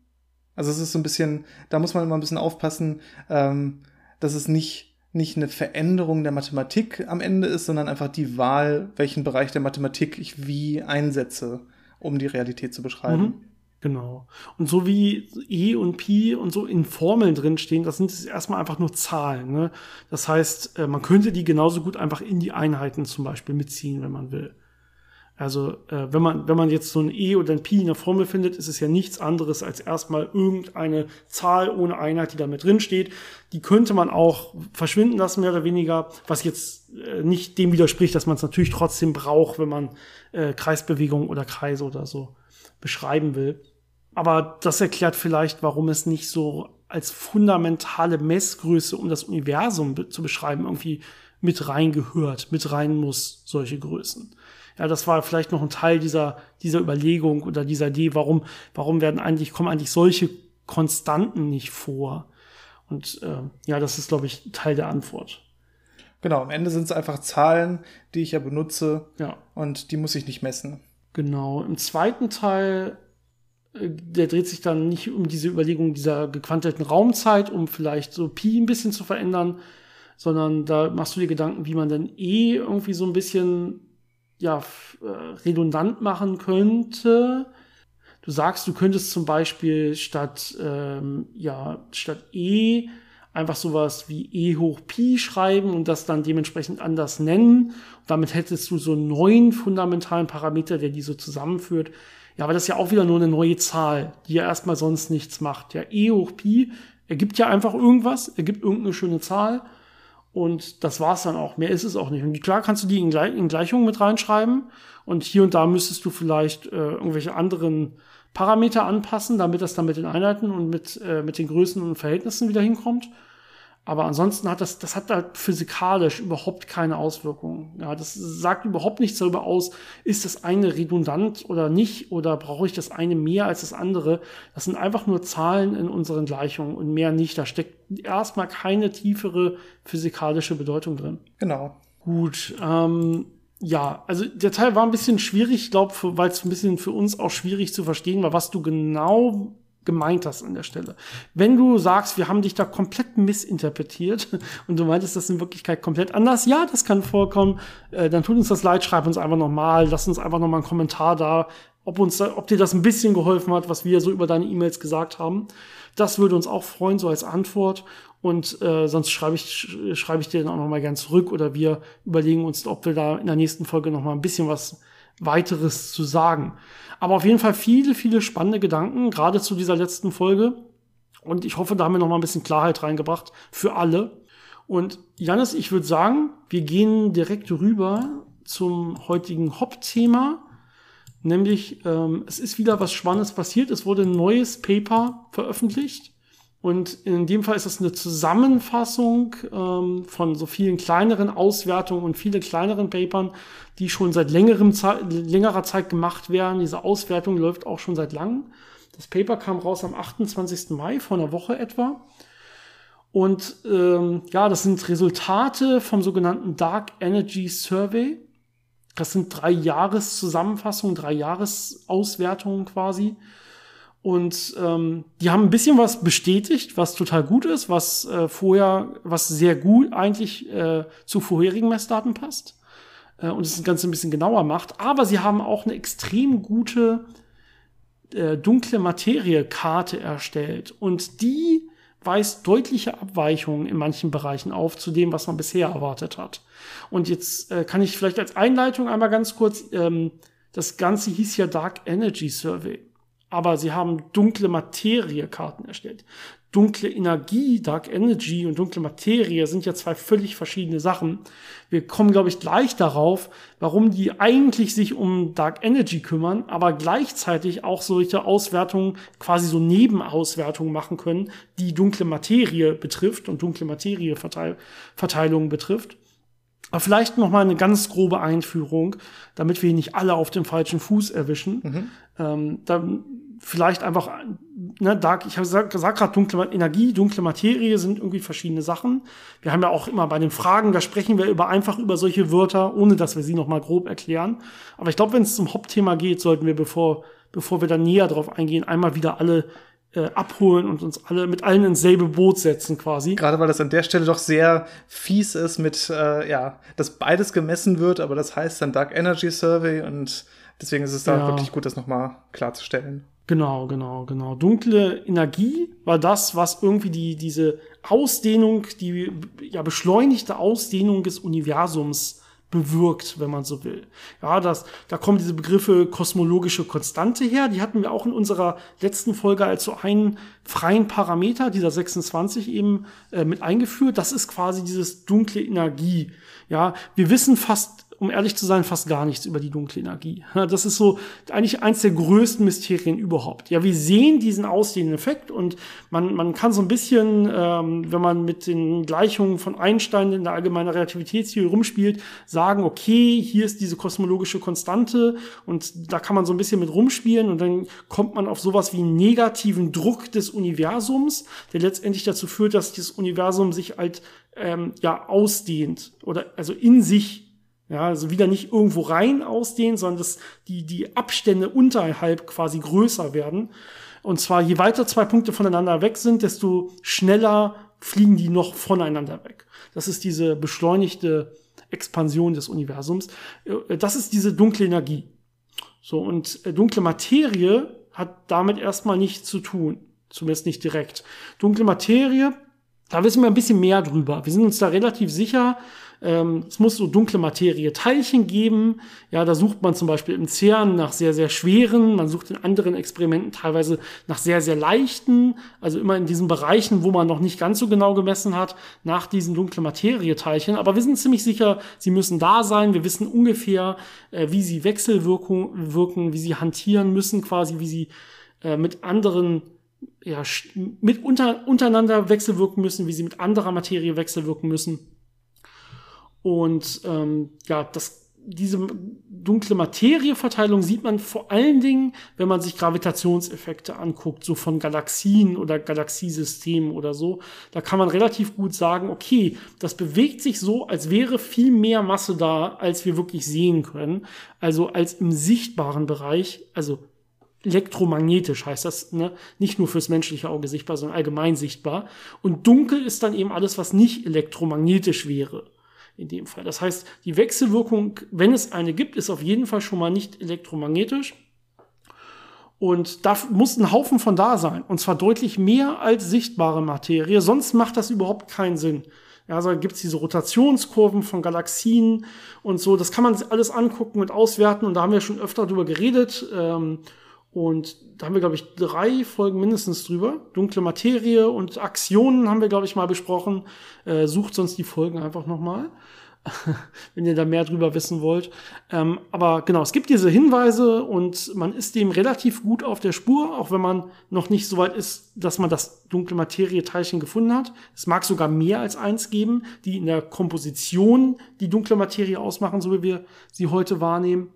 Also es ist so ein bisschen, da muss man immer ein bisschen aufpassen, ähm, dass es nicht, nicht eine Veränderung der Mathematik am Ende ist, sondern einfach die Wahl, welchen Bereich der Mathematik ich wie einsetze, um die Realität zu beschreiben. Mhm. Genau. Und so wie E und Pi und so in Formeln drinstehen, das sind erstmal einfach nur Zahlen. Ne? Das heißt, äh, man könnte die genauso gut einfach in die Einheiten zum Beispiel mitziehen, wenn man will. Also äh, wenn man wenn man jetzt so ein E oder ein Pi in der Formel findet, ist es ja nichts anderes als erstmal irgendeine Zahl ohne Einheit, die da mit drin steht. Die könnte man auch verschwinden lassen mehr oder weniger, was jetzt äh, nicht dem widerspricht, dass man es natürlich trotzdem braucht, wenn man Kreisbewegungen oder Kreise oder so beschreiben will. Aber das erklärt vielleicht, warum es nicht so als fundamentale Messgröße, um das Universum be zu beschreiben, irgendwie mit reingehört, mit rein muss, solche Größen. Ja, das war vielleicht noch ein Teil dieser, dieser Überlegung oder dieser Idee, warum, warum werden eigentlich, kommen eigentlich solche Konstanten nicht vor? Und äh, ja, das ist, glaube ich, Teil der Antwort. Genau, am Ende sind es einfach Zahlen, die ich ja benutze ja. und die muss ich nicht messen. Genau. Im zweiten Teil der dreht sich dann nicht um diese Überlegung dieser gequantelten Raumzeit, um vielleicht so Pi ein bisschen zu verändern, sondern da machst du dir Gedanken, wie man dann eh irgendwie so ein bisschen ja äh, redundant machen könnte. Du sagst, du könntest zum Beispiel statt ähm, ja statt e einfach sowas wie e hoch pi schreiben und das dann dementsprechend anders nennen. Und damit hättest du so einen neuen fundamentalen Parameter, der die so zusammenführt. Ja, aber das ist ja auch wieder nur eine neue Zahl, die ja erstmal sonst nichts macht. Ja, E hoch Pi ergibt ja einfach irgendwas, ergibt irgendeine schöne Zahl. Und das war's dann auch. Mehr ist es auch nicht. Und klar kannst du die in, Gle in Gleichungen mit reinschreiben. Und hier und da müsstest du vielleicht äh, irgendwelche anderen Parameter anpassen, damit das dann mit den Einheiten und mit, äh, mit den Größen und Verhältnissen wieder hinkommt. Aber ansonsten hat das, das hat halt physikalisch überhaupt keine Auswirkungen. Ja, das sagt überhaupt nichts darüber aus, ist das eine redundant oder nicht oder brauche ich das eine mehr als das andere. Das sind einfach nur Zahlen in unseren Gleichungen und mehr nicht. Da steckt erstmal keine tiefere physikalische Bedeutung drin. Genau. Gut, ähm, ja, also der Teil war ein bisschen schwierig, ich glaube, weil es ein bisschen für uns auch schwierig zu verstehen war, was du genau gemeint hast an der Stelle. Wenn du sagst, wir haben dich da komplett missinterpretiert und du meintest das in Wirklichkeit komplett anders, ja, das kann vorkommen, äh, dann tut uns das leid, schreib uns einfach nochmal, lass uns einfach nochmal einen Kommentar da, ob uns, ob dir das ein bisschen geholfen hat, was wir so über deine E-Mails gesagt haben. Das würde uns auch freuen, so als Antwort. Und äh, sonst schreibe ich, schreibe ich dir dann auch nochmal gern zurück oder wir überlegen uns, ob wir da in der nächsten Folge nochmal ein bisschen was weiteres zu sagen. Aber auf jeden Fall viele, viele spannende Gedanken, gerade zu dieser letzten Folge. Und ich hoffe, da haben wir noch mal ein bisschen Klarheit reingebracht für alle. Und Janis, ich würde sagen, wir gehen direkt rüber zum heutigen Hauptthema. Nämlich, ähm, es ist wieder was Spannendes passiert. Es wurde ein neues Paper veröffentlicht. Und in dem Fall ist das eine Zusammenfassung ähm, von so vielen kleineren Auswertungen und vielen kleineren Papern, die schon seit längerem Ze längerer Zeit gemacht werden. Diese Auswertung läuft auch schon seit langem. Das Paper kam raus am 28. Mai, vor einer Woche etwa. Und ähm, ja, das sind Resultate vom sogenannten Dark Energy Survey. Das sind drei Jahreszusammenfassungen, drei Jahresauswertungen quasi und ähm, die haben ein bisschen was bestätigt, was total gut ist, was äh, vorher, was sehr gut eigentlich äh, zu vorherigen Messdaten passt äh, und das Ganze ein bisschen genauer macht. Aber sie haben auch eine extrem gute äh, dunkle Materie-Karte erstellt und die weist deutliche Abweichungen in manchen Bereichen auf zu dem, was man bisher erwartet hat. Und jetzt äh, kann ich vielleicht als Einleitung einmal ganz kurz, ähm, das Ganze hieß ja Dark Energy Survey aber sie haben dunkle Materiekarten erstellt. dunkle Energie, Dark Energy und dunkle Materie sind ja zwei völlig verschiedene Sachen. Wir kommen, glaube ich, gleich darauf, warum die eigentlich sich um Dark Energy kümmern, aber gleichzeitig auch solche Auswertungen, quasi so Nebenauswertungen machen können, die dunkle Materie betrifft und dunkle Materie betrifft. Aber vielleicht noch mal eine ganz grobe Einführung, damit wir nicht alle auf dem falschen Fuß erwischen. Mhm. Ähm, dann vielleicht einfach, ne, Dark, ich habe gesagt, gesagt gerade, dunkle Energie, dunkle Materie sind irgendwie verschiedene Sachen. Wir haben ja auch immer bei den Fragen, da sprechen wir über einfach über solche Wörter, ohne dass wir sie noch mal grob erklären. Aber ich glaube, wenn es zum Hauptthema geht, sollten wir, bevor, bevor wir dann näher drauf eingehen, einmal wieder alle äh, abholen und uns alle mit allen ins selbe Boot setzen quasi. Gerade weil das an der Stelle doch sehr fies ist mit, äh, ja, dass beides gemessen wird, aber das heißt dann Dark Energy Survey und deswegen ist es da ja. wirklich gut, das nochmal klarzustellen. Genau, genau, genau. Dunkle Energie war das, was irgendwie die, diese Ausdehnung, die ja beschleunigte Ausdehnung des Universums bewirkt, wenn man so will. Ja, das, da kommen diese Begriffe kosmologische Konstante her. Die hatten wir auch in unserer letzten Folge als so einen freien Parameter, dieser 26 eben äh, mit eingeführt. Das ist quasi dieses dunkle Energie. Ja, wir wissen fast um ehrlich zu sein, fast gar nichts über die dunkle Energie. Das ist so eigentlich eins der größten Mysterien überhaupt. Ja, wir sehen diesen ausdehnenden Effekt und man, man kann so ein bisschen, ähm, wenn man mit den Gleichungen von Einstein in der allgemeinen Relativitätstheorie rumspielt, sagen, okay, hier ist diese kosmologische Konstante und da kann man so ein bisschen mit rumspielen und dann kommt man auf sowas wie einen negativen Druck des Universums, der letztendlich dazu führt, dass das Universum sich halt ähm, ja ausdehnt oder also in sich ja, also wieder nicht irgendwo rein ausdehnen, sondern dass die, die Abstände unterhalb quasi größer werden. Und zwar, je weiter zwei Punkte voneinander weg sind, desto schneller fliegen die noch voneinander weg. Das ist diese beschleunigte Expansion des Universums. Äh, das ist diese dunkle Energie. So, und äh, dunkle Materie hat damit erstmal nichts zu tun. Zumindest nicht direkt. Dunkle Materie, da wissen wir ein bisschen mehr drüber. Wir sind uns da relativ sicher, ähm, es muss so dunkle Materie Teilchen geben. Ja, da sucht man zum Beispiel im CERN nach sehr, sehr schweren. Man sucht in anderen Experimenten teilweise nach sehr, sehr leichten. Also immer in diesen Bereichen, wo man noch nicht ganz so genau gemessen hat, nach diesen dunkle Materie Teilchen. Aber wir sind ziemlich sicher, sie müssen da sein. Wir wissen ungefähr, äh, wie sie Wechselwirkung wirken, wie sie hantieren müssen, quasi, wie sie äh, mit anderen ja, mit unter, untereinander wechselwirken müssen, wie sie mit anderer Materie wechselwirken müssen. Und ähm, ja, das, diese dunkle Materieverteilung sieht man vor allen Dingen, wenn man sich Gravitationseffekte anguckt, so von Galaxien oder Galaxiesystemen oder so. Da kann man relativ gut sagen, okay, das bewegt sich so, als wäre viel mehr Masse da, als wir wirklich sehen können. Also als im sichtbaren Bereich, also elektromagnetisch heißt das, ne? nicht nur fürs menschliche Auge sichtbar, sondern allgemein sichtbar. Und dunkel ist dann eben alles, was nicht elektromagnetisch wäre in dem Fall. Das heißt, die Wechselwirkung, wenn es eine gibt, ist auf jeden Fall schon mal nicht elektromagnetisch. Und da muss ein Haufen von da sein. Und zwar deutlich mehr als sichtbare Materie. Sonst macht das überhaupt keinen Sinn. Ja, also gibt es diese Rotationskurven von Galaxien und so. Das kann man alles angucken und auswerten. Und da haben wir schon öfter drüber geredet. Ähm, und da haben wir, glaube ich, drei Folgen mindestens drüber. Dunkle Materie und Aktionen haben wir, glaube ich, mal besprochen. Äh, sucht sonst die Folgen einfach nochmal, wenn ihr da mehr drüber wissen wollt. Ähm, aber genau, es gibt diese Hinweise und man ist dem relativ gut auf der Spur, auch wenn man noch nicht so weit ist, dass man das dunkle Materie-Teilchen gefunden hat. Es mag sogar mehr als eins geben, die in der Komposition die dunkle Materie ausmachen, so wie wir sie heute wahrnehmen.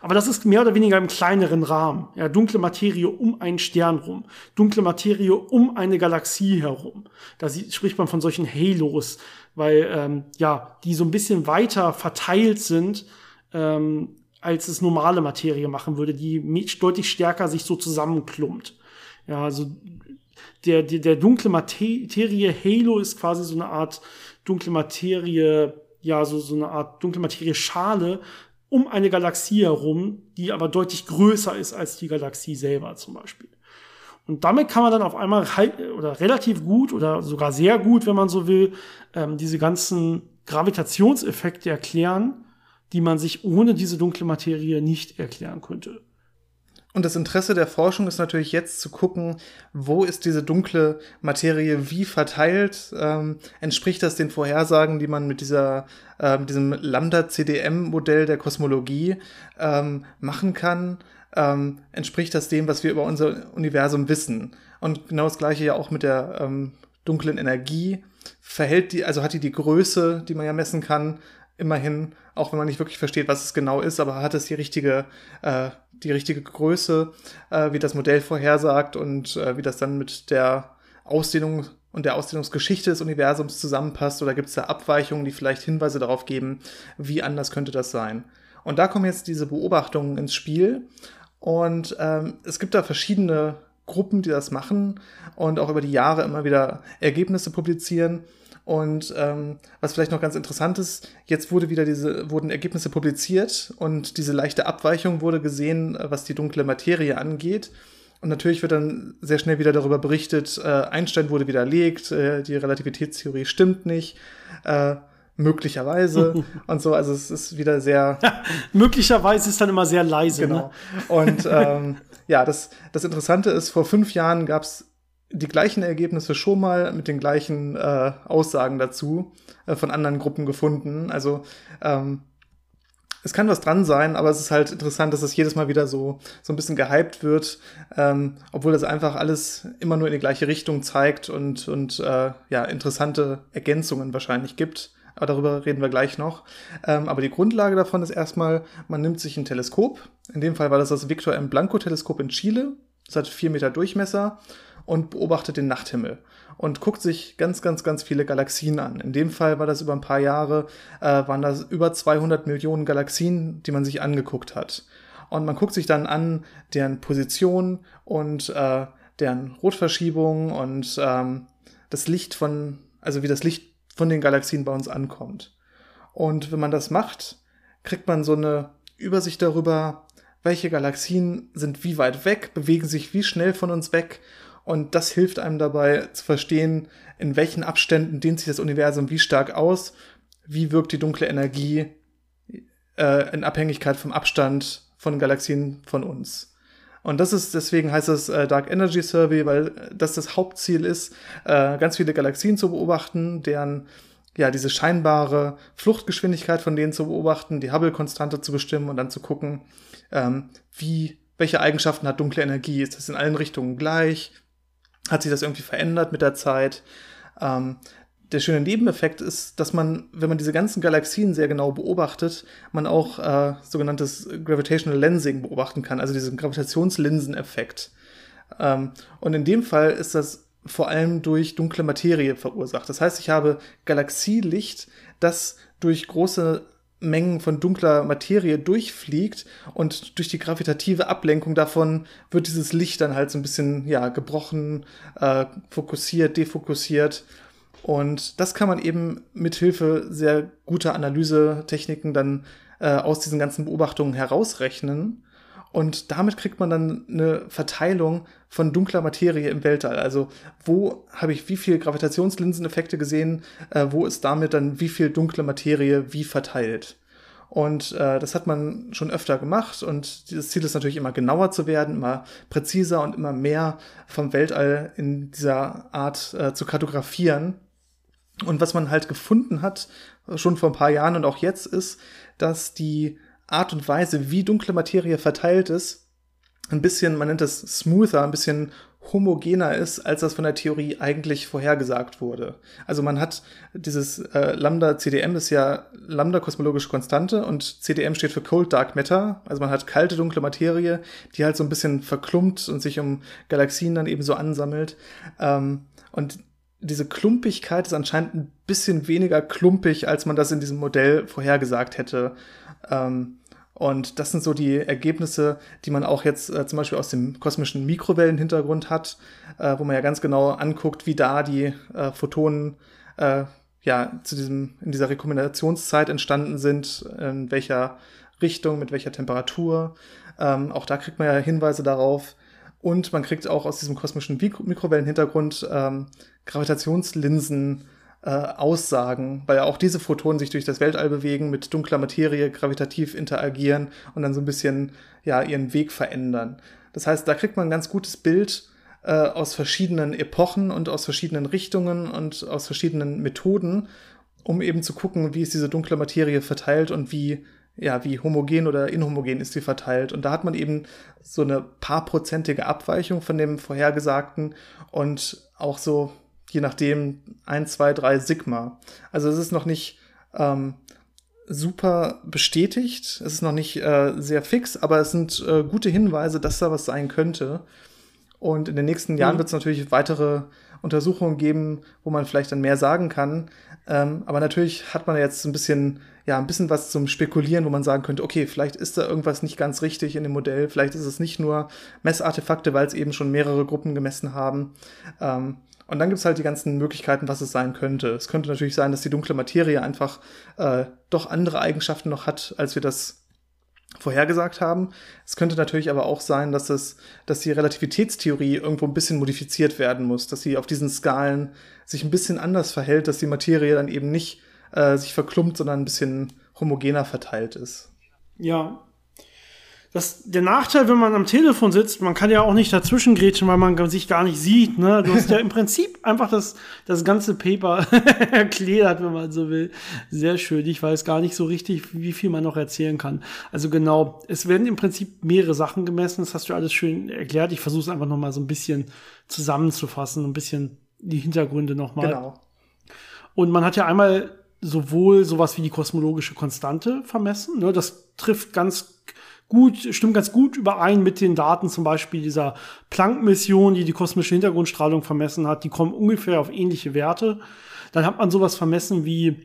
Aber das ist mehr oder weniger im kleineren Rahmen. Ja, dunkle Materie um einen Stern rum, dunkle Materie um eine Galaxie herum. Da spricht man von solchen Halos, weil ähm, ja die so ein bisschen weiter verteilt sind, ähm, als es normale Materie machen würde, die deutlich stärker sich so zusammenklumpt. Ja, also der, der, der dunkle Materie Halo ist quasi so eine Art dunkle Materie, ja, so, so eine Art dunkle Materie Schale, um eine Galaxie herum, die aber deutlich größer ist als die Galaxie selber zum Beispiel. Und damit kann man dann auf einmal halt, oder relativ gut oder sogar sehr gut, wenn man so will, ähm, diese ganzen Gravitationseffekte erklären, die man sich ohne diese dunkle Materie nicht erklären könnte. Und das Interesse der Forschung ist natürlich jetzt zu gucken, wo ist diese dunkle Materie wie verteilt? Ähm, entspricht das den Vorhersagen, die man mit dieser, äh, diesem Lambda-CDM-Modell der Kosmologie ähm, machen kann? Ähm, entspricht das dem, was wir über unser Universum wissen? Und genau das gleiche ja auch mit der ähm, dunklen Energie. Verhält die, also hat die die Größe, die man ja messen kann, immerhin, auch wenn man nicht wirklich versteht, was es genau ist, aber hat es die richtige, äh, die richtige Größe, äh, wie das Modell vorhersagt und äh, wie das dann mit der Ausdehnung und der Ausdehnungsgeschichte des Universums zusammenpasst oder gibt es da Abweichungen, die vielleicht Hinweise darauf geben, wie anders könnte das sein. Und da kommen jetzt diese Beobachtungen ins Spiel und ähm, es gibt da verschiedene Gruppen, die das machen und auch über die Jahre immer wieder Ergebnisse publizieren. Und ähm, was vielleicht noch ganz interessant ist, jetzt wurde wieder diese, wurden Ergebnisse publiziert und diese leichte Abweichung wurde gesehen, äh, was die dunkle Materie angeht. Und natürlich wird dann sehr schnell wieder darüber berichtet, äh, Einstein wurde widerlegt, äh, die Relativitätstheorie stimmt nicht, äh, möglicherweise und so. Also es ist wieder sehr. möglicherweise ist dann immer sehr leise. Genau. Ne? Und ähm, ja, das, das Interessante ist, vor fünf Jahren gab es die gleichen Ergebnisse schon mal mit den gleichen äh, Aussagen dazu äh, von anderen Gruppen gefunden. Also ähm, es kann was dran sein, aber es ist halt interessant, dass es jedes Mal wieder so, so ein bisschen gehypt wird, ähm, obwohl das einfach alles immer nur in die gleiche Richtung zeigt und, und äh, ja, interessante Ergänzungen wahrscheinlich gibt. Aber darüber reden wir gleich noch. Ähm, aber die Grundlage davon ist erstmal, man nimmt sich ein Teleskop. In dem Fall war das das Victor M. Blanco Teleskop in Chile. Das hat vier Meter Durchmesser und beobachtet den Nachthimmel und guckt sich ganz, ganz, ganz viele Galaxien an. In dem Fall war das über ein paar Jahre, äh, waren das über 200 Millionen Galaxien, die man sich angeguckt hat. Und man guckt sich dann an deren Position und äh, deren Rotverschiebung und ähm, das Licht von, also wie das Licht von den Galaxien bei uns ankommt. Und wenn man das macht, kriegt man so eine Übersicht darüber, welche Galaxien sind wie weit weg, bewegen sich wie schnell von uns weg und das hilft einem dabei zu verstehen, in welchen Abständen dehnt sich das Universum wie stark aus, wie wirkt die dunkle Energie äh, in Abhängigkeit vom Abstand von Galaxien von uns. Und das ist, deswegen heißt es äh, Dark Energy Survey, weil das das Hauptziel ist, äh, ganz viele Galaxien zu beobachten, deren ja, diese scheinbare Fluchtgeschwindigkeit von denen zu beobachten, die Hubble-Konstante zu bestimmen und dann zu gucken, ähm, wie, welche Eigenschaften hat dunkle Energie? Ist das in allen Richtungen gleich? Hat sich das irgendwie verändert mit der Zeit. Ähm, der schöne Nebeneffekt ist, dass man, wenn man diese ganzen Galaxien sehr genau beobachtet, man auch äh, sogenanntes Gravitational Lensing beobachten kann, also diesen Gravitationslinseneffekt. Ähm, und in dem Fall ist das vor allem durch dunkle Materie verursacht. Das heißt, ich habe Galaxielicht, das durch große Mengen von dunkler Materie durchfliegt und durch die gravitative Ablenkung davon wird dieses Licht dann halt so ein bisschen ja gebrochen, äh, fokussiert, defokussiert. Und das kann man eben mit Hilfe sehr guter Analysetechniken dann äh, aus diesen ganzen Beobachtungen herausrechnen und damit kriegt man dann eine Verteilung von dunkler Materie im Weltall. Also wo habe ich wie viel Gravitationslinseneffekte gesehen, äh, wo ist damit dann wie viel dunkle Materie wie verteilt. Und äh, das hat man schon öfter gemacht und das Ziel ist natürlich immer genauer zu werden, immer präziser und immer mehr vom Weltall in dieser Art äh, zu kartografieren. Und was man halt gefunden hat, schon vor ein paar Jahren und auch jetzt, ist, dass die Art und Weise, wie dunkle Materie verteilt ist, ein bisschen, man nennt das smoother, ein bisschen homogener ist, als das von der Theorie eigentlich vorhergesagt wurde. Also man hat dieses äh, Lambda CDM ist ja Lambda kosmologische Konstante und CDM steht für Cold Dark Matter. Also man hat kalte dunkle Materie, die halt so ein bisschen verklumpt und sich um Galaxien dann eben so ansammelt. Ähm, und diese Klumpigkeit ist anscheinend ein bisschen weniger klumpig, als man das in diesem Modell vorhergesagt hätte. Ähm, und das sind so die Ergebnisse, die man auch jetzt äh, zum Beispiel aus dem kosmischen Mikrowellenhintergrund hat, äh, wo man ja ganz genau anguckt, wie da die äh, Photonen äh, ja zu diesem in dieser Rekombinationszeit entstanden sind, in welcher Richtung, mit welcher Temperatur. Ähm, auch da kriegt man ja Hinweise darauf. Und man kriegt auch aus diesem kosmischen Mikrowellenhintergrund ähm, Gravitationslinsen äh, Aussagen, weil ja auch diese Photonen sich durch das Weltall bewegen, mit dunkler Materie gravitativ interagieren und dann so ein bisschen ja ihren Weg verändern. Das heißt, da kriegt man ein ganz gutes Bild äh, aus verschiedenen Epochen und aus verschiedenen Richtungen und aus verschiedenen Methoden, um eben zu gucken, wie ist diese dunkle Materie verteilt und wie ja, wie homogen oder inhomogen ist sie verteilt. Und da hat man eben so eine paarprozentige Abweichung von dem vorhergesagten und auch so, je nachdem, ein, zwei, drei Sigma. Also es ist noch nicht ähm, super bestätigt, es ist noch nicht äh, sehr fix, aber es sind äh, gute Hinweise, dass da was sein könnte. Und in den nächsten Jahren mhm. wird es natürlich weitere Untersuchungen geben, wo man vielleicht dann mehr sagen kann. Ähm, aber natürlich hat man jetzt ein bisschen, ja, ein bisschen was zum Spekulieren, wo man sagen könnte, okay, vielleicht ist da irgendwas nicht ganz richtig in dem Modell. Vielleicht ist es nicht nur Messartefakte, weil es eben schon mehrere Gruppen gemessen haben. Ähm, und dann gibt es halt die ganzen Möglichkeiten, was es sein könnte. Es könnte natürlich sein, dass die dunkle Materie einfach äh, doch andere Eigenschaften noch hat, als wir das vorhergesagt haben. Es könnte natürlich aber auch sein, dass es, dass die Relativitätstheorie irgendwo ein bisschen modifiziert werden muss, dass sie auf diesen Skalen sich ein bisschen anders verhält, dass die Materie dann eben nicht äh, sich verklumpt, sondern ein bisschen homogener verteilt ist. Ja, das, der Nachteil, wenn man am Telefon sitzt, man kann ja auch nicht dazwischen grätschen, weil man sich gar nicht sieht. Ne? Du hast ja im Prinzip einfach das, das ganze Paper erklärt, wenn man so will. Sehr schön. Ich weiß gar nicht so richtig, wie viel man noch erzählen kann. Also genau, es werden im Prinzip mehrere Sachen gemessen. Das hast du alles schön erklärt. Ich versuche es einfach noch mal so ein bisschen zusammenzufassen, ein bisschen die Hintergründe noch mal. Genau. Und man hat ja einmal sowohl sowas wie die kosmologische Konstante vermessen. Ne? Das trifft ganz gut, stimmt ganz gut überein mit den Daten zum Beispiel dieser Planck-Mission, die die kosmische Hintergrundstrahlung vermessen hat. Die kommen ungefähr auf ähnliche Werte. Dann hat man sowas vermessen wie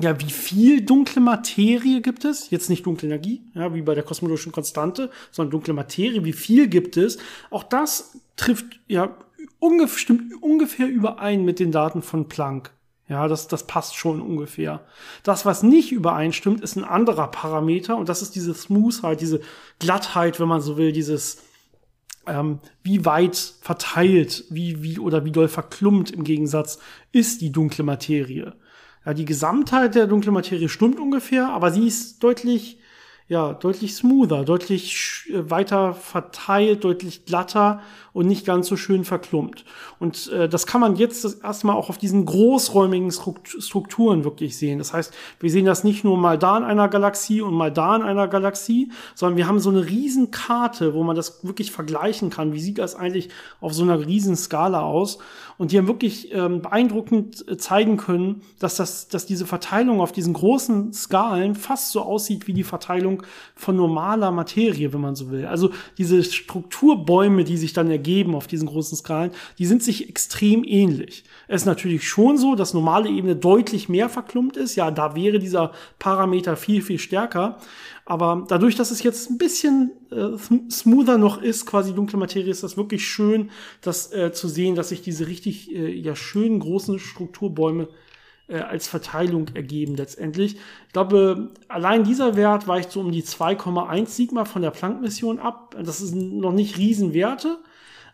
ja, wie viel dunkle Materie gibt es? Jetzt nicht dunkle Energie, ja, wie bei der kosmologischen Konstante, sondern dunkle Materie. Wie viel gibt es? Auch das trifft ja ungefähr, stimmt ungefähr überein mit den Daten von Planck. Ja, das, das passt schon ungefähr. Das, was nicht übereinstimmt, ist ein anderer Parameter und das ist diese Smoothheit, diese Glattheit, wenn man so will, dieses ähm, wie weit verteilt, wie, wie oder wie doll verklumpt im Gegensatz ist die dunkle Materie. Ja, die Gesamtheit der dunklen Materie stimmt ungefähr, aber sie ist deutlich ja, deutlich smoother, deutlich äh, weiter verteilt, deutlich glatter und nicht ganz so schön verklumpt. Und äh, das kann man jetzt erstmal auch auf diesen großräumigen Strukturen wirklich sehen. Das heißt, wir sehen das nicht nur mal da in einer Galaxie und mal da in einer Galaxie, sondern wir haben so eine riesen Karte, wo man das wirklich vergleichen kann. Wie sieht das eigentlich auf so einer riesen Skala aus? Und die haben wirklich ähm, beeindruckend äh, zeigen können, dass, das, dass diese Verteilung auf diesen großen Skalen fast so aussieht wie die Verteilung von normaler Materie, wenn man so will. Also diese Strukturbäume, die sich dann ergeben auf diesen großen Skalen, die sind sich extrem ähnlich. Es ist natürlich schon so, dass normale Ebene deutlich mehr verklumpt ist. Ja, da wäre dieser Parameter viel, viel stärker. Aber dadurch, dass es jetzt ein bisschen äh, smoother noch ist, quasi dunkle Materie, ist das wirklich schön, das äh, zu sehen, dass sich diese richtig äh, ja schönen großen Strukturbäume äh, als Verteilung ergeben letztendlich. Ich glaube, allein dieser Wert weicht so um die 2,1 Sigma von der Planck-Mission ab. Das ist noch nicht Riesenwerte,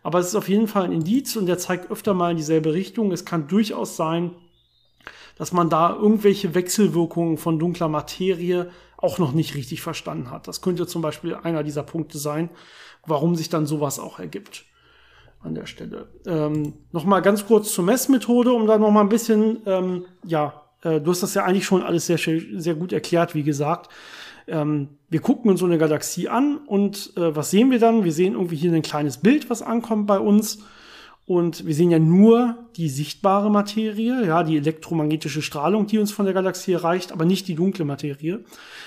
aber es ist auf jeden Fall ein Indiz und der zeigt öfter mal in dieselbe Richtung. Es kann durchaus sein, dass man da irgendwelche Wechselwirkungen von dunkler Materie auch noch nicht richtig verstanden hat. Das könnte zum Beispiel einer dieser Punkte sein, warum sich dann sowas auch ergibt an der Stelle. Ähm, Nochmal ganz kurz zur Messmethode, um da nochmal ein bisschen, ähm, ja, äh, du hast das ja eigentlich schon alles sehr, sehr gut erklärt, wie gesagt. Ähm, wir gucken uns so eine Galaxie an und äh, was sehen wir dann? Wir sehen irgendwie hier ein kleines Bild, was ankommt bei uns. Und wir sehen ja nur die sichtbare Materie, ja, die elektromagnetische Strahlung, die uns von der Galaxie erreicht, aber nicht die dunkle Materie.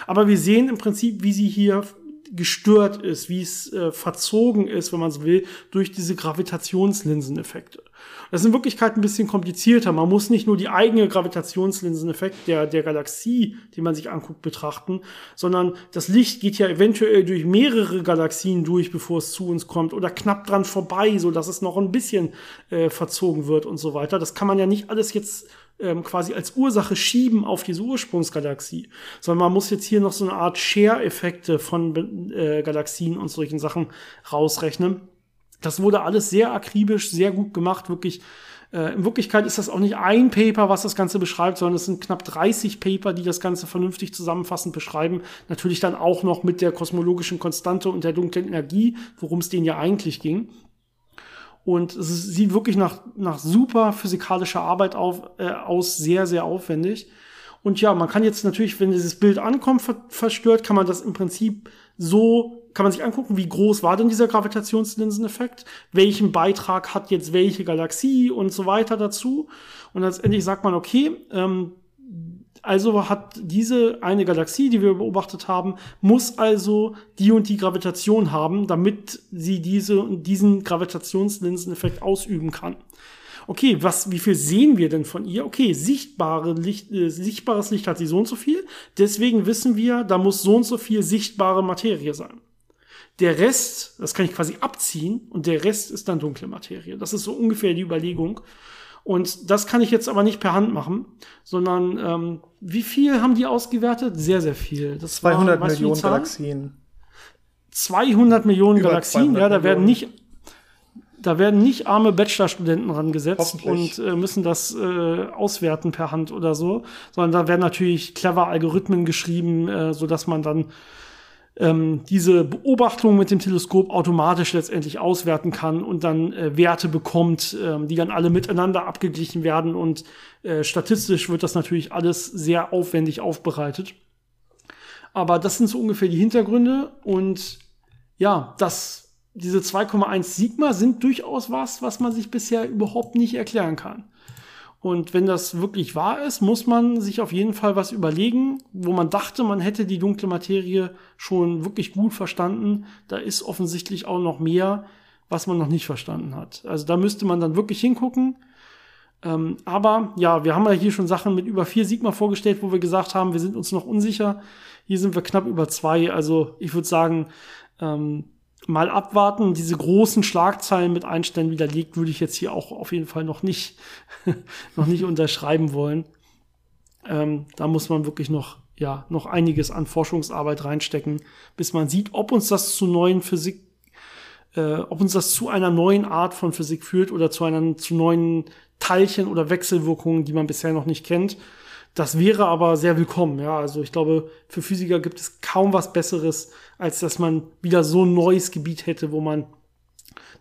Aber wir sehen im Prinzip, wie sie hier gestört ist, wie es äh, verzogen ist, wenn man so will, durch diese Gravitationslinseneffekte. Das ist in Wirklichkeit ein bisschen komplizierter. Man muss nicht nur die eigene Gravitationslinseneffekt der, der Galaxie, die man sich anguckt, betrachten, sondern das Licht geht ja eventuell durch mehrere Galaxien durch, bevor es zu uns kommt oder knapp dran vorbei, so dass es noch ein bisschen äh, verzogen wird und so weiter. Das kann man ja nicht alles jetzt ähm, quasi als Ursache schieben auf diese Ursprungsgalaxie, sondern man muss jetzt hier noch so eine Art Share-Effekte von äh, Galaxien und solchen Sachen rausrechnen. Das wurde alles sehr akribisch, sehr gut gemacht, wirklich. Äh, in Wirklichkeit ist das auch nicht ein Paper, was das Ganze beschreibt, sondern es sind knapp 30 Paper, die das Ganze vernünftig zusammenfassend beschreiben. Natürlich dann auch noch mit der kosmologischen Konstante und der dunklen Energie, worum es denen ja eigentlich ging. Und es sieht wirklich nach, nach super physikalischer Arbeit auf, äh, aus, sehr, sehr aufwendig. Und ja, man kann jetzt natürlich, wenn dieses Bild ankommt, ver verstört, kann man das im Prinzip so, kann man sich angucken, wie groß war denn dieser Gravitationslinseneffekt, welchen Beitrag hat jetzt welche Galaxie und so weiter dazu. Und letztendlich sagt man, okay, ähm, also hat diese eine Galaxie, die wir beobachtet haben, muss also die und die Gravitation haben, damit sie diese, diesen Gravitationslinseneffekt ausüben kann okay, was, wie viel sehen wir denn von ihr? Okay, sichtbare Licht, äh, sichtbares Licht hat sie so und so viel. Deswegen wissen wir, da muss so und so viel sichtbare Materie sein. Der Rest, das kann ich quasi abziehen und der Rest ist dann dunkle Materie. Das ist so ungefähr die Überlegung. Und das kann ich jetzt aber nicht per Hand machen, sondern ähm, wie viel haben die ausgewertet? Sehr, sehr viel. Das 200 war, Millionen Galaxien. 200 Millionen Über Galaxien, ja, da werden nicht da werden nicht arme Bachelorstudenten rangesetzt und äh, müssen das äh, auswerten per Hand oder so, sondern da werden natürlich clever Algorithmen geschrieben, äh, so dass man dann ähm, diese Beobachtung mit dem Teleskop automatisch letztendlich auswerten kann und dann äh, Werte bekommt, äh, die dann alle miteinander abgeglichen werden und äh, statistisch wird das natürlich alles sehr aufwendig aufbereitet. Aber das sind so ungefähr die Hintergründe und ja, das diese 2,1 Sigma sind durchaus was, was man sich bisher überhaupt nicht erklären kann. Und wenn das wirklich wahr ist, muss man sich auf jeden Fall was überlegen, wo man dachte, man hätte die dunkle Materie schon wirklich gut verstanden. Da ist offensichtlich auch noch mehr, was man noch nicht verstanden hat. Also da müsste man dann wirklich hingucken. Ähm, aber ja, wir haben ja hier schon Sachen mit über 4 Sigma vorgestellt, wo wir gesagt haben, wir sind uns noch unsicher. Hier sind wir knapp über 2. Also ich würde sagen, ähm, mal abwarten. Diese großen Schlagzeilen mit Einstein widerlegt, würde ich jetzt hier auch auf jeden Fall noch nicht, noch nicht unterschreiben wollen. Ähm, da muss man wirklich noch, ja, noch einiges an Forschungsarbeit reinstecken, bis man sieht, ob uns das zu neuen Physik, äh, ob uns das zu einer neuen Art von Physik führt oder zu einer, zu neuen Teilchen oder Wechselwirkungen, die man bisher noch nicht kennt. Das wäre aber sehr willkommen, ja. Also ich glaube, für Physiker gibt es kaum was Besseres, als dass man wieder so ein neues Gebiet hätte, wo man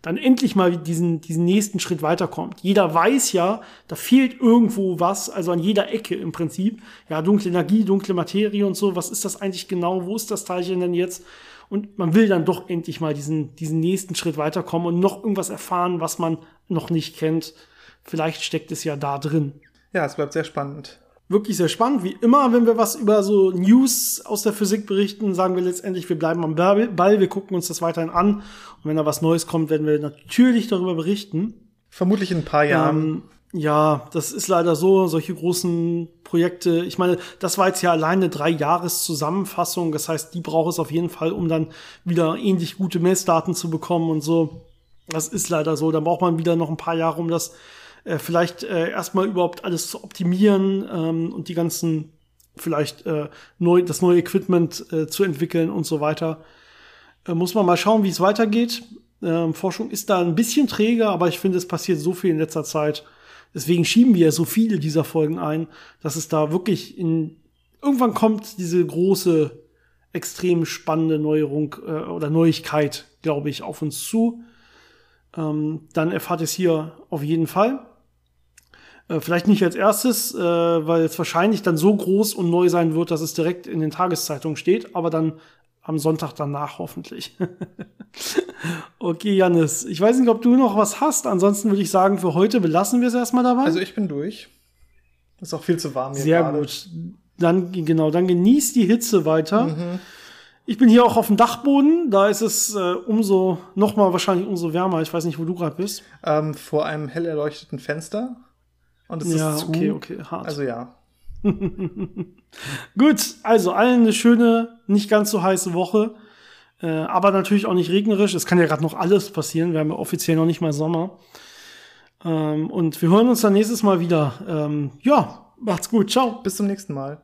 dann endlich mal diesen, diesen nächsten Schritt weiterkommt. Jeder weiß ja, da fehlt irgendwo was, also an jeder Ecke im Prinzip. Ja, dunkle Energie, dunkle Materie und so, was ist das eigentlich genau? Wo ist das Teilchen denn jetzt? Und man will dann doch endlich mal diesen, diesen nächsten Schritt weiterkommen und noch irgendwas erfahren, was man noch nicht kennt. Vielleicht steckt es ja da drin. Ja, es bleibt sehr spannend wirklich sehr spannend. Wie immer, wenn wir was über so News aus der Physik berichten, sagen wir letztendlich, wir bleiben am Ball, wir gucken uns das weiterhin an. Und wenn da was Neues kommt, werden wir natürlich darüber berichten. Vermutlich in ein paar Jahren. Ähm, ja, das ist leider so, solche großen Projekte. Ich meine, das war jetzt ja alleine eine drei Jahres Zusammenfassung. Das heißt, die braucht es auf jeden Fall, um dann wieder ähnlich gute Messdaten zu bekommen und so. Das ist leider so. Da braucht man wieder noch ein paar Jahre, um das äh, vielleicht äh, erstmal überhaupt alles zu optimieren ähm, und die ganzen vielleicht äh, neu, das neue Equipment äh, zu entwickeln und so weiter. Äh, muss man mal schauen, wie es weitergeht. Ähm, Forschung ist da ein bisschen träger, aber ich finde, es passiert so viel in letzter Zeit. Deswegen schieben wir so viele dieser Folgen ein, dass es da wirklich in irgendwann kommt diese große, extrem spannende Neuerung äh, oder Neuigkeit, glaube ich, auf uns zu. Ähm, dann erfahrt es hier auf jeden Fall. Äh, vielleicht nicht als erstes, äh, weil es wahrscheinlich dann so groß und neu sein wird, dass es direkt in den Tageszeitungen steht, aber dann am Sonntag danach hoffentlich. okay, Janis, ich weiß nicht, ob du noch was hast. Ansonsten würde ich sagen, für heute belassen wir es erstmal dabei. Also ich bin durch. Ist auch viel zu warm hier Sehr gerade. gut. Dann, genau, dann genießt die Hitze weiter. Mhm. Ich bin hier auch auf dem Dachboden, da ist es äh, umso, noch mal wahrscheinlich umso wärmer. Ich weiß nicht, wo du gerade bist. Ähm, vor einem hell erleuchteten Fenster. Und es ja, ist zu. okay, okay, hart. Also ja. Gut, also allen eine schöne, nicht ganz so heiße Woche. Äh, aber natürlich auch nicht regnerisch. Es kann ja gerade noch alles passieren. Wir haben ja offiziell noch nicht mal Sommer. Ähm, und wir hören uns dann nächstes Mal wieder. Ähm, ja, macht's gut. Ciao. Bis zum nächsten Mal.